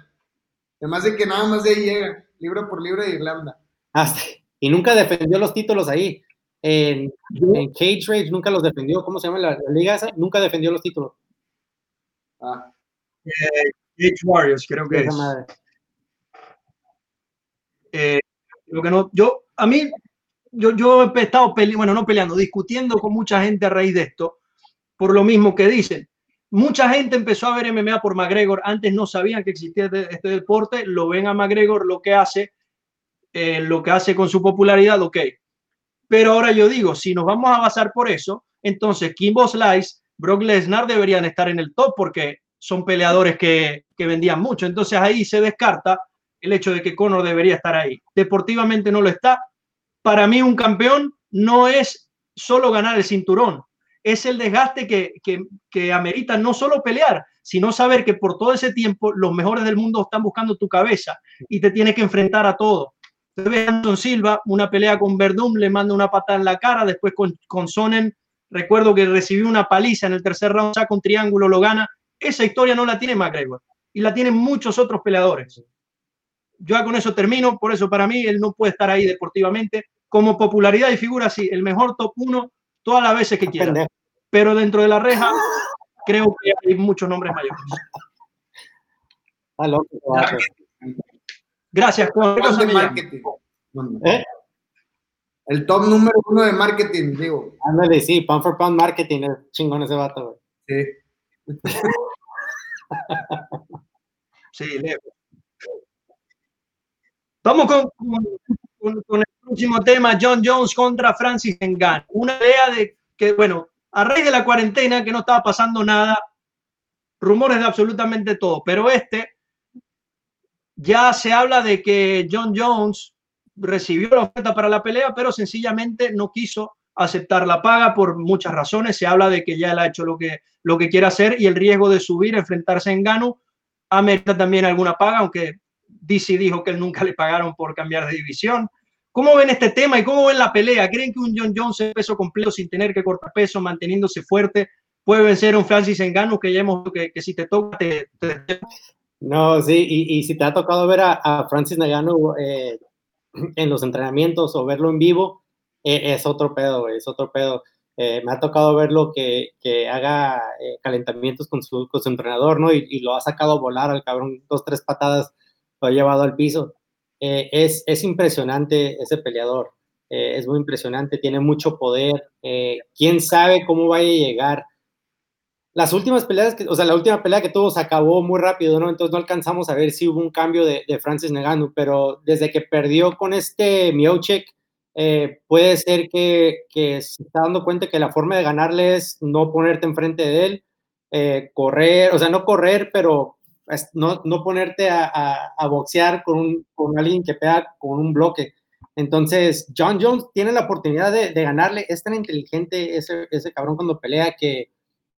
Además de que nada más de ahí llega, libro por libro de Irlanda. Hasta, y nunca defendió los títulos ahí. En, en, Cage Rage nunca los defendió. ¿Cómo se llama la, la liga esa? Nunca defendió los títulos. Ah. Eh, Cage Warriors, creo que es. Eh, lo que no, yo, a mí, yo, yo he estado peleando, bueno, no peleando, discutiendo con mucha gente a raíz de esto, por lo mismo que dicen. Mucha gente empezó a ver MMA por McGregor. Antes no sabían que existía este, este deporte. Lo ven a McGregor, lo que hace, eh, lo que hace con su popularidad, ok. Pero ahora yo digo, si nos vamos a basar por eso, entonces Kimbo Slice, Brock Lesnar deberían estar en el top porque son peleadores que, que vendían mucho. Entonces ahí se descarta el hecho de que Conor debería estar ahí. Deportivamente no lo está. Para mí un campeón no es solo ganar el cinturón, es el desgaste que, que, amerita no solo pelear, sino saber que por todo ese tiempo los mejores del mundo están buscando tu cabeza y te tienes que enfrentar a todo. Entonces, Anton Silva, una pelea con Verdum, le manda una patada en la cara, después con, con Sonnen, recuerdo que recibió una paliza en el tercer round, saca un triángulo, lo gana. Esa historia no la tiene McGregor y la tienen muchos otros peleadores. Yo con eso termino, por eso para mí él no puede estar ahí deportivamente. Como popularidad y figura, sí, el mejor top 1 todas las veces que quiera. Pero dentro de la reja, creo que hay muchos nombres mayores. Gracias, ¿Eh? El top número uno de marketing, digo. Ándale, sí, pound for pound marketing, es chingón ese vato, Sí. sí, Vamos con, con, el próximo tema, John Jones contra Francis Ngannou. Una idea de que, bueno, a raíz de la cuarentena, que no estaba pasando nada, rumores de absolutamente todo, pero este ya se habla de que John Jones recibió la oferta para la pelea, pero sencillamente no quiso aceptar la paga por muchas razones. Se habla de que ya él ha hecho lo que, lo que quiere hacer y el riesgo de subir, enfrentarse en Gano, amerita también alguna paga, aunque DC dijo que él nunca le pagaron por cambiar de división. ¿Cómo ven este tema y cómo ven la pelea? ¿Creen que un John Jones en peso completo sin tener que cortar peso, manteniéndose fuerte, puede vencer a un Francis Engano que ya hemos que, que si te toca te, No, sí, y, si te ha tocado ver a, Francis Nagano eh, en los entrenamientos o verlo en vivo, eh, es otro pedo, es otro pedo. Eh, me ha tocado verlo que, que haga calentamientos con su, con su, entrenador, ¿no? Y, y, lo ha sacado a volar al cabrón, dos, tres patadas, lo ha llevado al piso. Eh, es, es, impresionante ese peleador, eh, es muy impresionante, tiene mucho poder, eh, quién sabe cómo vaya a llegar. Las últimas peleas, que, o sea, la última pelea que tuvo se acabó muy rápido, ¿no? Entonces no alcanzamos a ver si hubo un cambio de, de Francis Ngannou, pero desde que perdió con este Miocic, puede ser que, que, se está dando cuenta que la forma de ganarle es no ponerte enfrente de él, correr, o sea, no correr, pero no, no ponerte a, a, boxear con, un, con alguien que pega con un bloque. Entonces, John Jones tiene la oportunidad de, de, ganarle. Es tan inteligente ese, ese cabrón cuando pelea que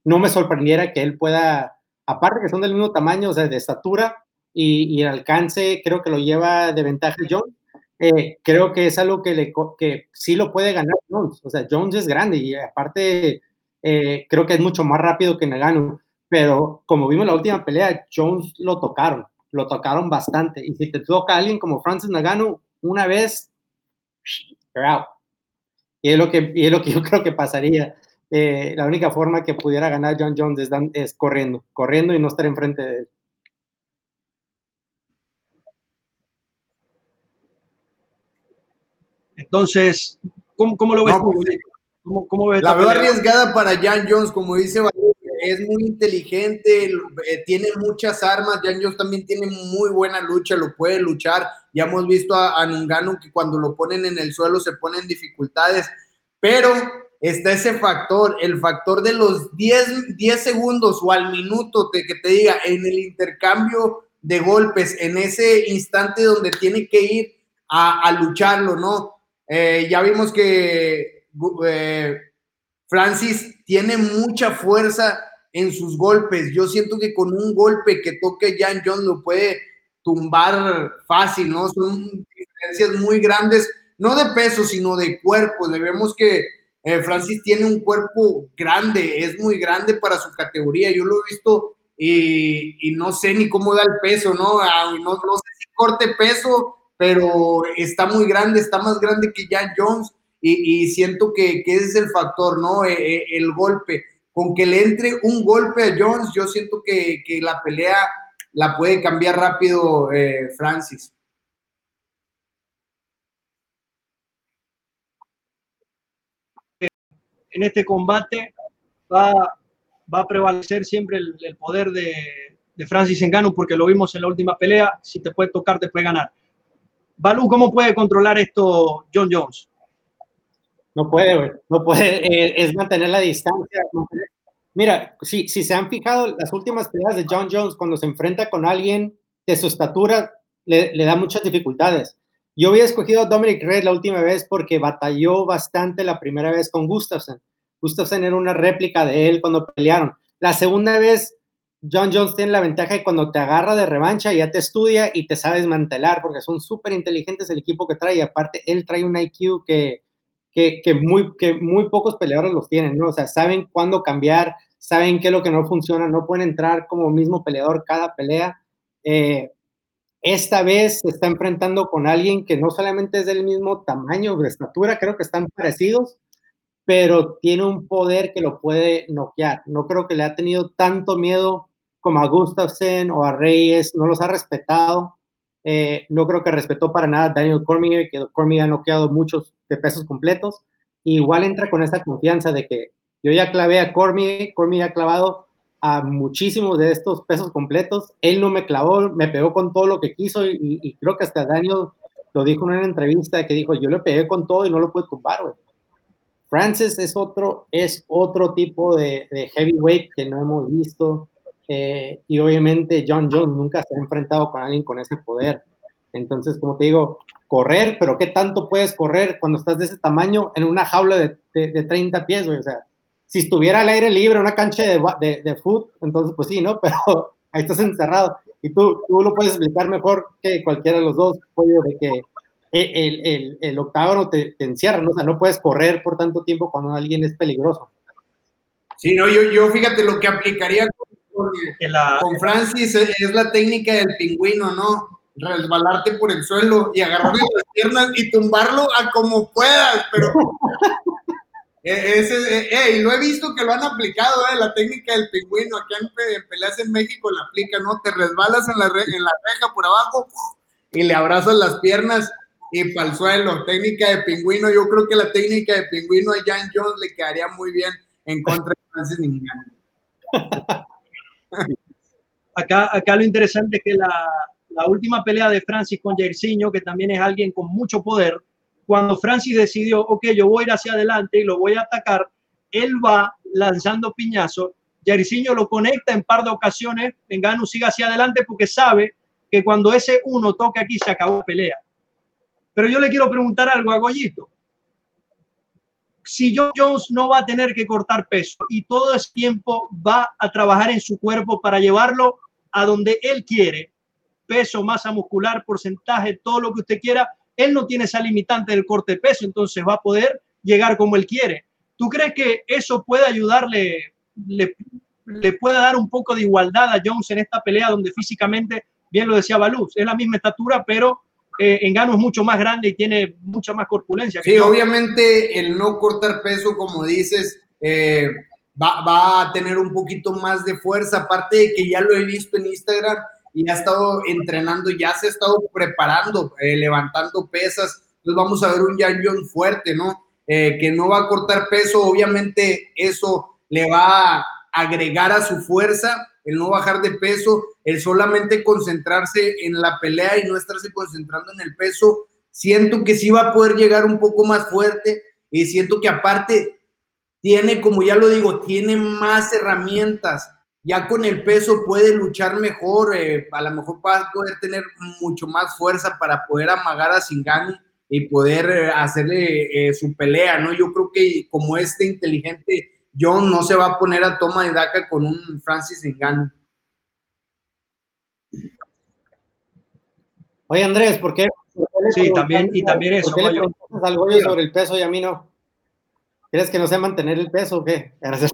no me sorprendiera que él pueda, aparte que son del mismo tamaño, o sea, de estatura y, el alcance, creo que lo lleva de ventaja John. Eh, creo que es algo que, le, que sí lo puede ganar Jones. O sea, Jones es grande y aparte eh, creo que es mucho más rápido que Nagano pero como vimos en la última pelea, Jones lo tocaron, lo tocaron bastante. Y si te toca a alguien como Francis Nagano una vez, you're out. Y es lo que, y es lo que yo creo que pasaría. Eh, la única forma que pudiera ganar John Jones es, es, corriendo, corriendo y no estar enfrente de él. Entonces, ¿cómo, cómo lo ves? Pues, ¿Cómo, cómo ves la veo arriesgada para John Jones, como dice es muy inteligente, eh, tiene muchas armas, Jan Jones también tiene muy buena lucha, lo puede luchar, ya hemos visto a, a Nungano que cuando lo ponen en el suelo se ponen dificultades, pero está ese factor, el factor de los 10, 10 segundos o al minuto de que te diga en el intercambio de golpes, en ese instante donde tiene que ir a, lucharlo, ¿no? Eh, ya vimos que eh, Francis tiene mucha fuerza en sus golpes. Yo siento que con un golpe que toque Jan John lo puede tumbar fácil, ¿no? Son diferencias muy grandes, no de peso, sino de cuerpo. Le vemos que eh, Francis tiene un cuerpo grande, es muy grande para su categoría. Yo lo he visto y, no sé ni cómo da el peso, ¿no? Ah, no, no sé si corte peso, pero está muy grande, está más grande que Jan Jones y, siento que, ese es el factor, ¿no? Eh, eh, el golpe con que le entre un golpe a Jones, yo siento que, la pelea la puede cambiar rápido eh, Francis. En este combate va, a prevalecer siempre el, poder de, de Francis Engano, porque lo vimos en la última pelea, si te puede tocar, te puede ganar. Balú, ¿cómo puede controlar esto John Jones? No puede, No puede. Eh, es mantener la distancia. Mira, si, si se han fijado las últimas peleas de John Jones, cuando se enfrenta con alguien de su estatura, le, le da muchas dificultades. Yo había escogido a Dominic Red la última vez porque batalló bastante la primera vez con Gustafsson. Gustafsson era una réplica de él cuando pelearon. La segunda vez, John Jones tiene la ventaja de cuando te agarra de revancha, ya te estudia y te sabe desmantelar porque son súper inteligentes el equipo que trae. Y aparte, él trae un IQ que, que, muy, que muy pocos peleadores los tienen, ¿no? O sea, saben cuándo cambiar, saben qué es lo que no funciona, no pueden entrar como mismo peleador cada pelea. Eh, esta vez se está enfrentando con alguien que no solamente es del mismo tamaño, de estatura, creo que están parecidos, pero tiene un poder que lo puede noquear. No creo que le ha tenido tanto miedo como a Gustafsson o a Reyes, no los ha respetado. Eh, no creo que respetó para nada a Daniel Cormier, que Cormier ha noqueado muchos de pesos completos. igual entra con esa confianza de que yo ya clavé a Cormier, Cormier ha clavado a muchísimos de estos pesos completos. Él no me clavó, me pegó con todo lo que quiso y, creo que hasta Daniel lo dijo en una entrevista que dijo, yo le pegué con todo y no lo pude tumbar, güey. Francis es otro, es otro tipo de, heavyweight que no hemos visto eh, y obviamente John Jones nunca se ha enfrentado con alguien con ese poder. Entonces, como te digo, correr, pero ¿qué tanto puedes correr cuando estás de ese tamaño en una jaula de, de, de 30 pies, güey? O sea, si estuviera al aire libre, una cancha de, de, de fútbol, entonces pues sí, ¿no? Pero ahí estás encerrado. Y tú, tú lo puedes explicar mejor que cualquiera de los dos, pollo, de que el, el, el octágono te, te, encierra, ¿no? O sea, no puedes correr por tanto tiempo cuando alguien es peligroso. Sí, no, yo, yo fíjate lo que aplicaría con, la, con Francis es la técnica del pingüino, ¿no? Resbalarte por el suelo y agarrarle las piernas y tumbarlo a como puedas, pero ese, eh, eh, y lo he visto que lo han aplicado, eh, la técnica del pingüino. Aquí en, peleas en México la aplica, ¿no? Te resbalas en la, en la reja por abajo y le abrazas las piernas y para el suelo. Técnica de pingüino. Yo creo que la técnica de pingüino a Jan Jones le quedaría muy bien en contra de Francis Acá, acá lo interesante es que la, la última pelea de Francis con Jairzinho, que también es alguien con mucho poder, cuando Francis decidió, ok, yo voy a ir hacia adelante y lo voy a atacar, él va lanzando piñazos. Jairzinho lo conecta en par de ocasiones, Engano sigue hacia adelante porque sabe que cuando ese uno toque aquí se acabó la pelea. Pero yo le quiero preguntar algo a Goyito. Si John Jones no va a tener que cortar peso y todo ese tiempo va a trabajar en su cuerpo para llevarlo a donde él quiere, peso, masa muscular, porcentaje, todo lo que usted quiera, él no tiene esa limitante del corte de peso, entonces va a poder llegar como él quiere. ¿Tú crees que eso puede ayudarle, le, le pueda dar un poco de igualdad a Jones en esta pelea donde físicamente, bien lo decía Baluz, es la misma estatura, pero eh, Engano es mucho más grande y tiene mucha más corpulencia. Sí, obviamente el no cortar peso, como dices, eh, va, va, a tener un poquito más de fuerza, aparte de que ya lo he visto en Instagram, y ha estado entrenando, ya se ha estado preparando, eh, levantando pesas. Entonces vamos a ver un Jan John fuerte, ¿no? Eh, que no va a cortar peso, obviamente eso le va a agregar a su fuerza, el no bajar de peso, el solamente concentrarse en la pelea y no estarse concentrando en el peso. Siento que sí va a poder llegar un poco más fuerte y siento que aparte tiene, como ya lo digo, tiene más herramientas ya con el peso puede luchar mejor, eh, a lo mejor va a poder tener mucho más fuerza para poder amagar a Singani y poder eh, hacerle eh, su pelea, ¿no? Yo creo que como este inteligente John no se va a poner a toma de daca con un Francis Singani. Oye Andrés, ¿por qué? sí, también, y también eso. ¿Por qué le algo sobre el peso y a mí no? ¿Crees que no sé mantener el peso o qué? Gracias.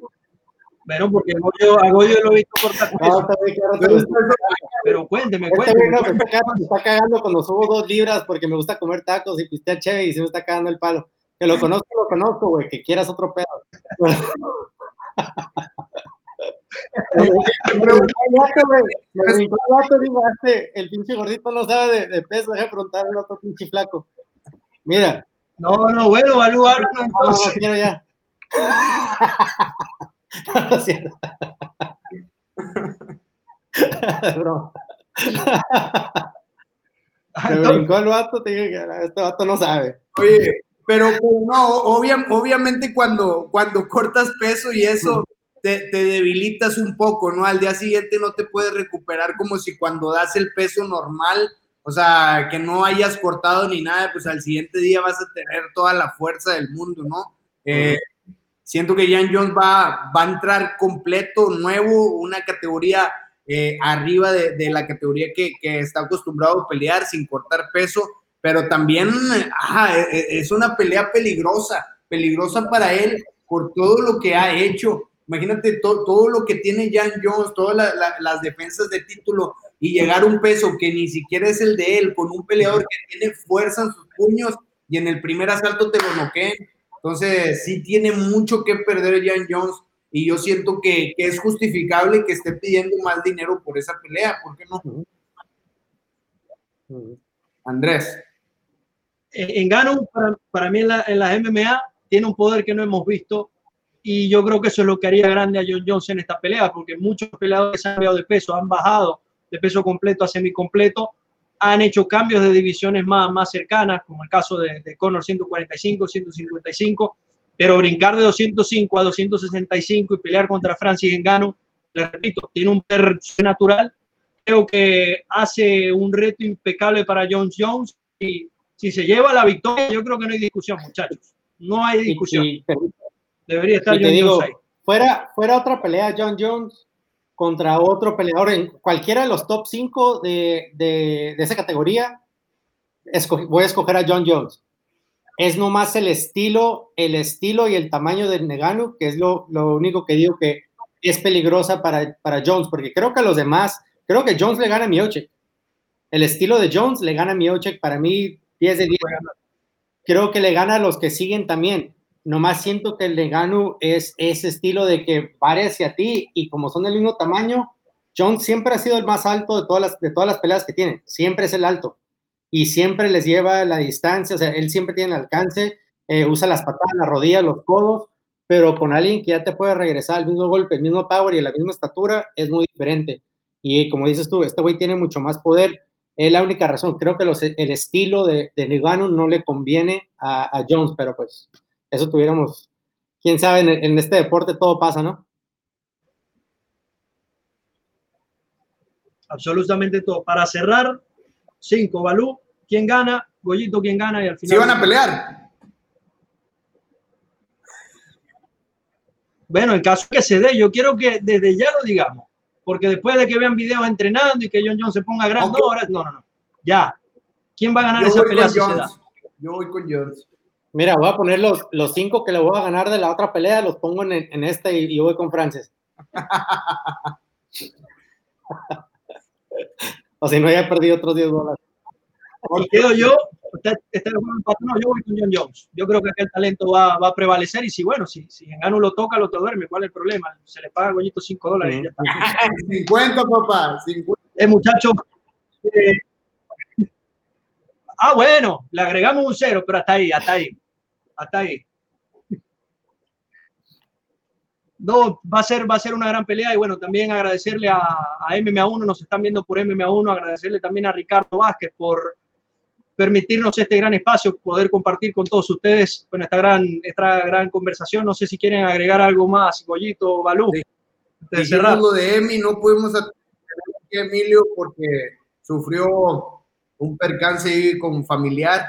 Bueno, porque a Goyo lo he visto cortar peso. pero, pero, cuénteme, cuénteme. me, está cagando cuando subo dos libras porque me gusta comer tacos y pistea chévere y se me está cagando el palo. Que lo conozco, lo conozco, güey, que quieras otro pedo. el pinche gordito no sabe de, de peso, deja preguntarle al otro pinche flaco. Mira. No, no, bueno, Balú, háblanos entonces. No, no, quiero ya. No, cierto. Bro. Brincó el vato, te dije que este vato no sabe. Oye, pero no, obvia, obviamente cuando, cuando cortas peso y eso, te, te, debilitas un poco, ¿no? Al día siguiente no te puedes recuperar como si cuando das el peso normal, o sea, que no hayas cortado ni nada, pues al siguiente día vas a tener toda la fuerza del mundo, ¿no? Eh, siento que Jan Jones va, va a entrar completo, nuevo, una categoría eh, arriba de, de, la categoría que, que, está acostumbrado a pelear sin cortar peso, pero también e, e, es una pelea peligrosa, peligrosa para él por todo lo que ha hecho. Imagínate to, todo lo que tiene Jan Jones, todas la, la, las defensas de título y llegar a un peso que ni siquiera es el de él, con un peleador que tiene fuerza en sus puños y en el primer asalto te lo noqueen. Entonces, sí tiene mucho que perder Jan Jones y yo siento que, que, es justificable que esté pidiendo más dinero por esa pelea, ¿por qué no? Andrés. En Gano, para, para mí en la, en la, MMA, tiene un poder que no hemos visto y yo creo que eso es lo que haría grande a John Jones en esta pelea, porque muchos peleadores han cambiado de peso, han bajado de peso completo a semicompleto, han hecho cambios de divisiones más, más cercanas, como el caso de, de Conor 145, 155, pero brincar de 205 a 265 y pelear contra Francis Engano, les repito, tiene un poder natural. Creo que hace un reto impecable para Jones Jones y si se lleva la victoria, yo creo que no hay discusión, muchachos. No hay discusión. Y, y, Debería estar John digo, Jones ahí. Fuera, fuera otra pelea, John Jones contra otro peleador en cualquiera de los top 5 de, de, de esa categoría, voy a escoger a John Jones es nomás el estilo, el estilo y el tamaño del Negano, que es lo, lo único que digo que es peligrosa para, para, Jones, porque creo que a los demás, creo que Jones le gana a Miocic. El estilo de Jones le gana a Miocic para mí 10 de 10. Creo que le gana a los que siguen también. Nomás siento que el Negano es ese estilo de que parece a ti y como son del mismo tamaño, Jones siempre ha sido el más alto de todas las, de todas las peleas que tiene. Siempre es el alto y siempre les lleva la distancia, o sea, él siempre tiene el alcance, eh, usa las patadas, las rodillas, los codos, pero con alguien que ya te puede regresar el mismo golpe, el mismo power y la misma estatura, es muy diferente. Y como dices tú, este güey tiene mucho más poder. Es la única razón. Creo que el estilo de, de no le conviene a, a, Jones, pero pues eso tuviéramos. Quién sabe, en, en este deporte todo pasa, ¿no? Absolutamente todo. Para cerrar, 5, Balú, ¿quién gana? Goyito, ¿quién gana? Y al final. ¿Sí van a pelear? Bueno, en caso que se dé, yo quiero que desde ya lo digamos, porque después de que vean videos entrenando y que John John se ponga grande, okay. no, ahora, no, no, no, ya. ¿Quién va a ganar yo esa pelea si Jones. se da? Yo voy con Jones. Mira, voy a poner los, los cinco que le voy a ganar de la otra pelea, los pongo en, en esta y, y voy con Francis. o si no, ya perdido otros 10 dólares. Quedo yo, este, este no, yo voy con John Jones. Yo creo que aquel talento va, va a prevalecer y si, bueno, si, si Engano lo toca, lo duerme, ¿cuál es el problema? Se le paga a Goyito 5 dólares y ya está. 50, papá, 50. El muchacho... Eh, ah, bueno, le agregamos un cero, pero hasta ahí, hasta ahí, hasta ahí. No, va a ser, va a ser una gran pelea y bueno, también agradecerle a, a MMA1, nos están viendo por MMA1, agradecerle también a Ricardo Vázquez por permitirnos este gran espacio, poder compartir con todos ustedes con esta gran, esta gran conversación. No sé si quieren agregar algo más, Goyito, Balú. Sí. De lo de Emi, no pudimos a Emilio porque sufrió un percance ahí con familiar.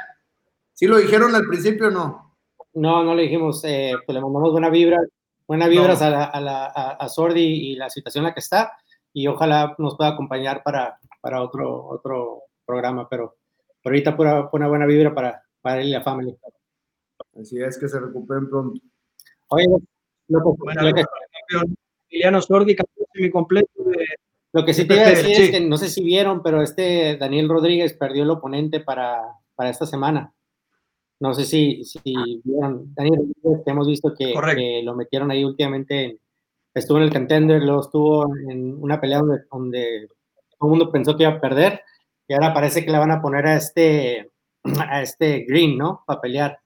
¿Sí lo dijeron al principio o no? No, no le dijimos, eh, pues le mandamos buena vibra, buenas vibras no. a, la, a, la, a, a, Sordi y la situación en la que está y ojalá nos pueda acompañar para, para otro, otro programa, pero, pero ahorita pura, una buena vibra para, para él y la familia. Así es, que se recuperen pronto. Oye, lo que, bueno, Emiliano Sordi, mi completo de, lo que sí te iba a decir sí. es que no sé si vieron, pero este Daniel Rodríguez perdió el oponente para, para esta semana. No sé si, si vieron, Daniel, que hemos visto que, que, lo metieron ahí últimamente, en, estuvo en el contender, luego estuvo en una pelea donde, donde, todo el mundo pensó que iba a perder, y ahora parece que le van a poner a este, a este Green, ¿no? Para pelear.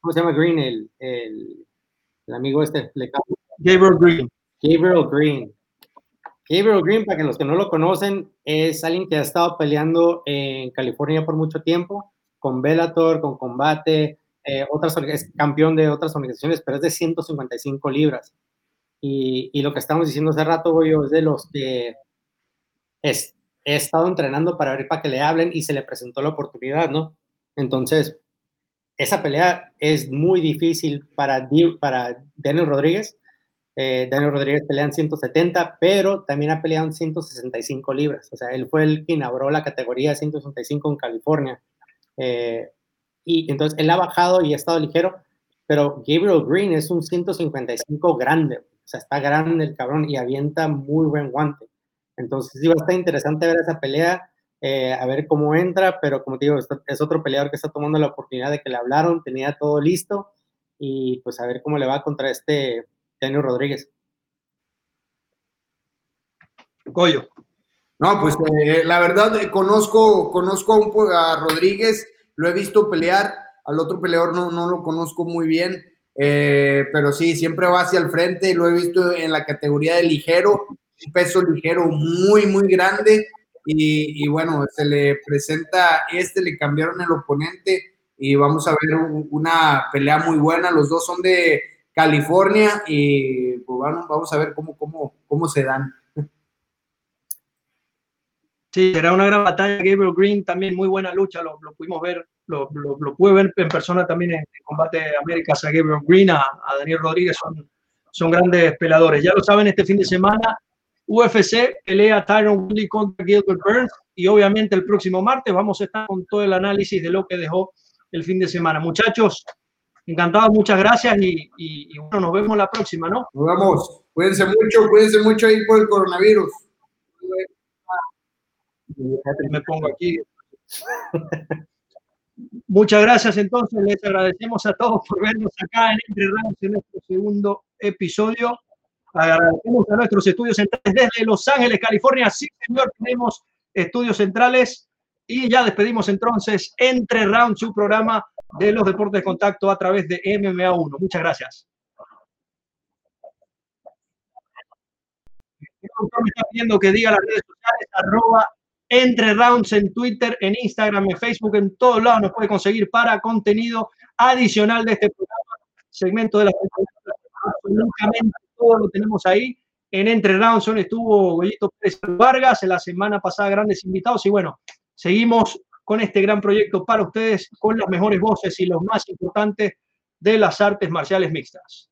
¿Cómo se llama Green? El, el, el amigo este. Gabriel Green. Gabriel Green. Gabriel Green, para que los que no lo conocen, es alguien que ha estado peleando en California por mucho tiempo con Bellator, con Combate, eh, otras, es campeón de otras organizaciones, pero es de 155 libras. Y, y, lo que estamos diciendo hace rato, Goyo, es de los que es, he estado entrenando para ver para que le hablen y se le presentó la oportunidad, ¿no? Entonces, esa pelea es muy difícil para, para Daniel Rodríguez. Eh, Daniel Rodríguez pelea en 170, pero también ha peleado en 165 libras. O sea, él fue el que inauguró la categoría de 165 en California. Eh, y entonces él ha bajado y ha estado ligero, pero Gabriel Green es un 155 grande. O sea, está grande el cabrón y avienta muy buen guante. Entonces sí va a estar interesante ver esa pelea, eh, a ver cómo entra, pero como te digo, es otro peleador que está tomando la oportunidad de que le hablaron, tenía todo listo y pues a ver cómo le va contra este Daniel Rodríguez. Goyo. No, pues eh, la verdad eh, conozco, conozco a, Rodríguez, lo he visto pelear, al otro peleador no, no lo conozco muy bien, pero sí, siempre va hacia el frente, lo he visto en la categoría de ligero, un peso ligero muy, muy grande. Y, bueno, se le presenta este, le cambiaron el oponente y vamos a ver una pelea muy buena. Los dos son de California y pues bueno, vamos a ver cómo, cómo, cómo se dan. Sí, será una gran batalla. Gabriel Green también muy buena lucha, lo, pudimos ver, lo, lo, pude ver en persona también en Combate Américas a Gabriel Green, a, a Daniel Rodríguez, son, son grandes peladores. Ya lo saben, este fin de semana UFC pelea Tyron Woodley contra Gilbert Burns y obviamente el próximo martes vamos a estar con todo el análisis de lo que dejó el fin de semana. Muchachos, encantado, muchas gracias y, bueno, nos vemos la próxima, ¿no? Nos vemos. Cuídense mucho, cuídense mucho ahí por el coronavirus. Me pongo aquí. Muchas gracias entonces, les agradecemos a todos por vernos acá en Entre Ramos en nuestro segundo episodio. Agradecemos a nuestros estudios centrales desde Los Ángeles, California. Sí, señor, tenemos estudios centrales. Y ya despedimos entonces Entre Round, su programa de los deportes de contacto a través de MMA1. Muchas gracias. me está pidiendo que diga las redes sociales, arroba entre rounds en Twitter, en Instagram, en Facebook, en todos lados nos puede conseguir para contenido adicional de este programa, segmento de la absolutamente todo lo tenemos ahí. En Entre Rounds estuvo Goyito Pérez Vargas, en la semana pasada grandes invitados y bueno, seguimos con este gran proyecto para ustedes con las mejores voces y los más importantes de las artes marciales mixtas.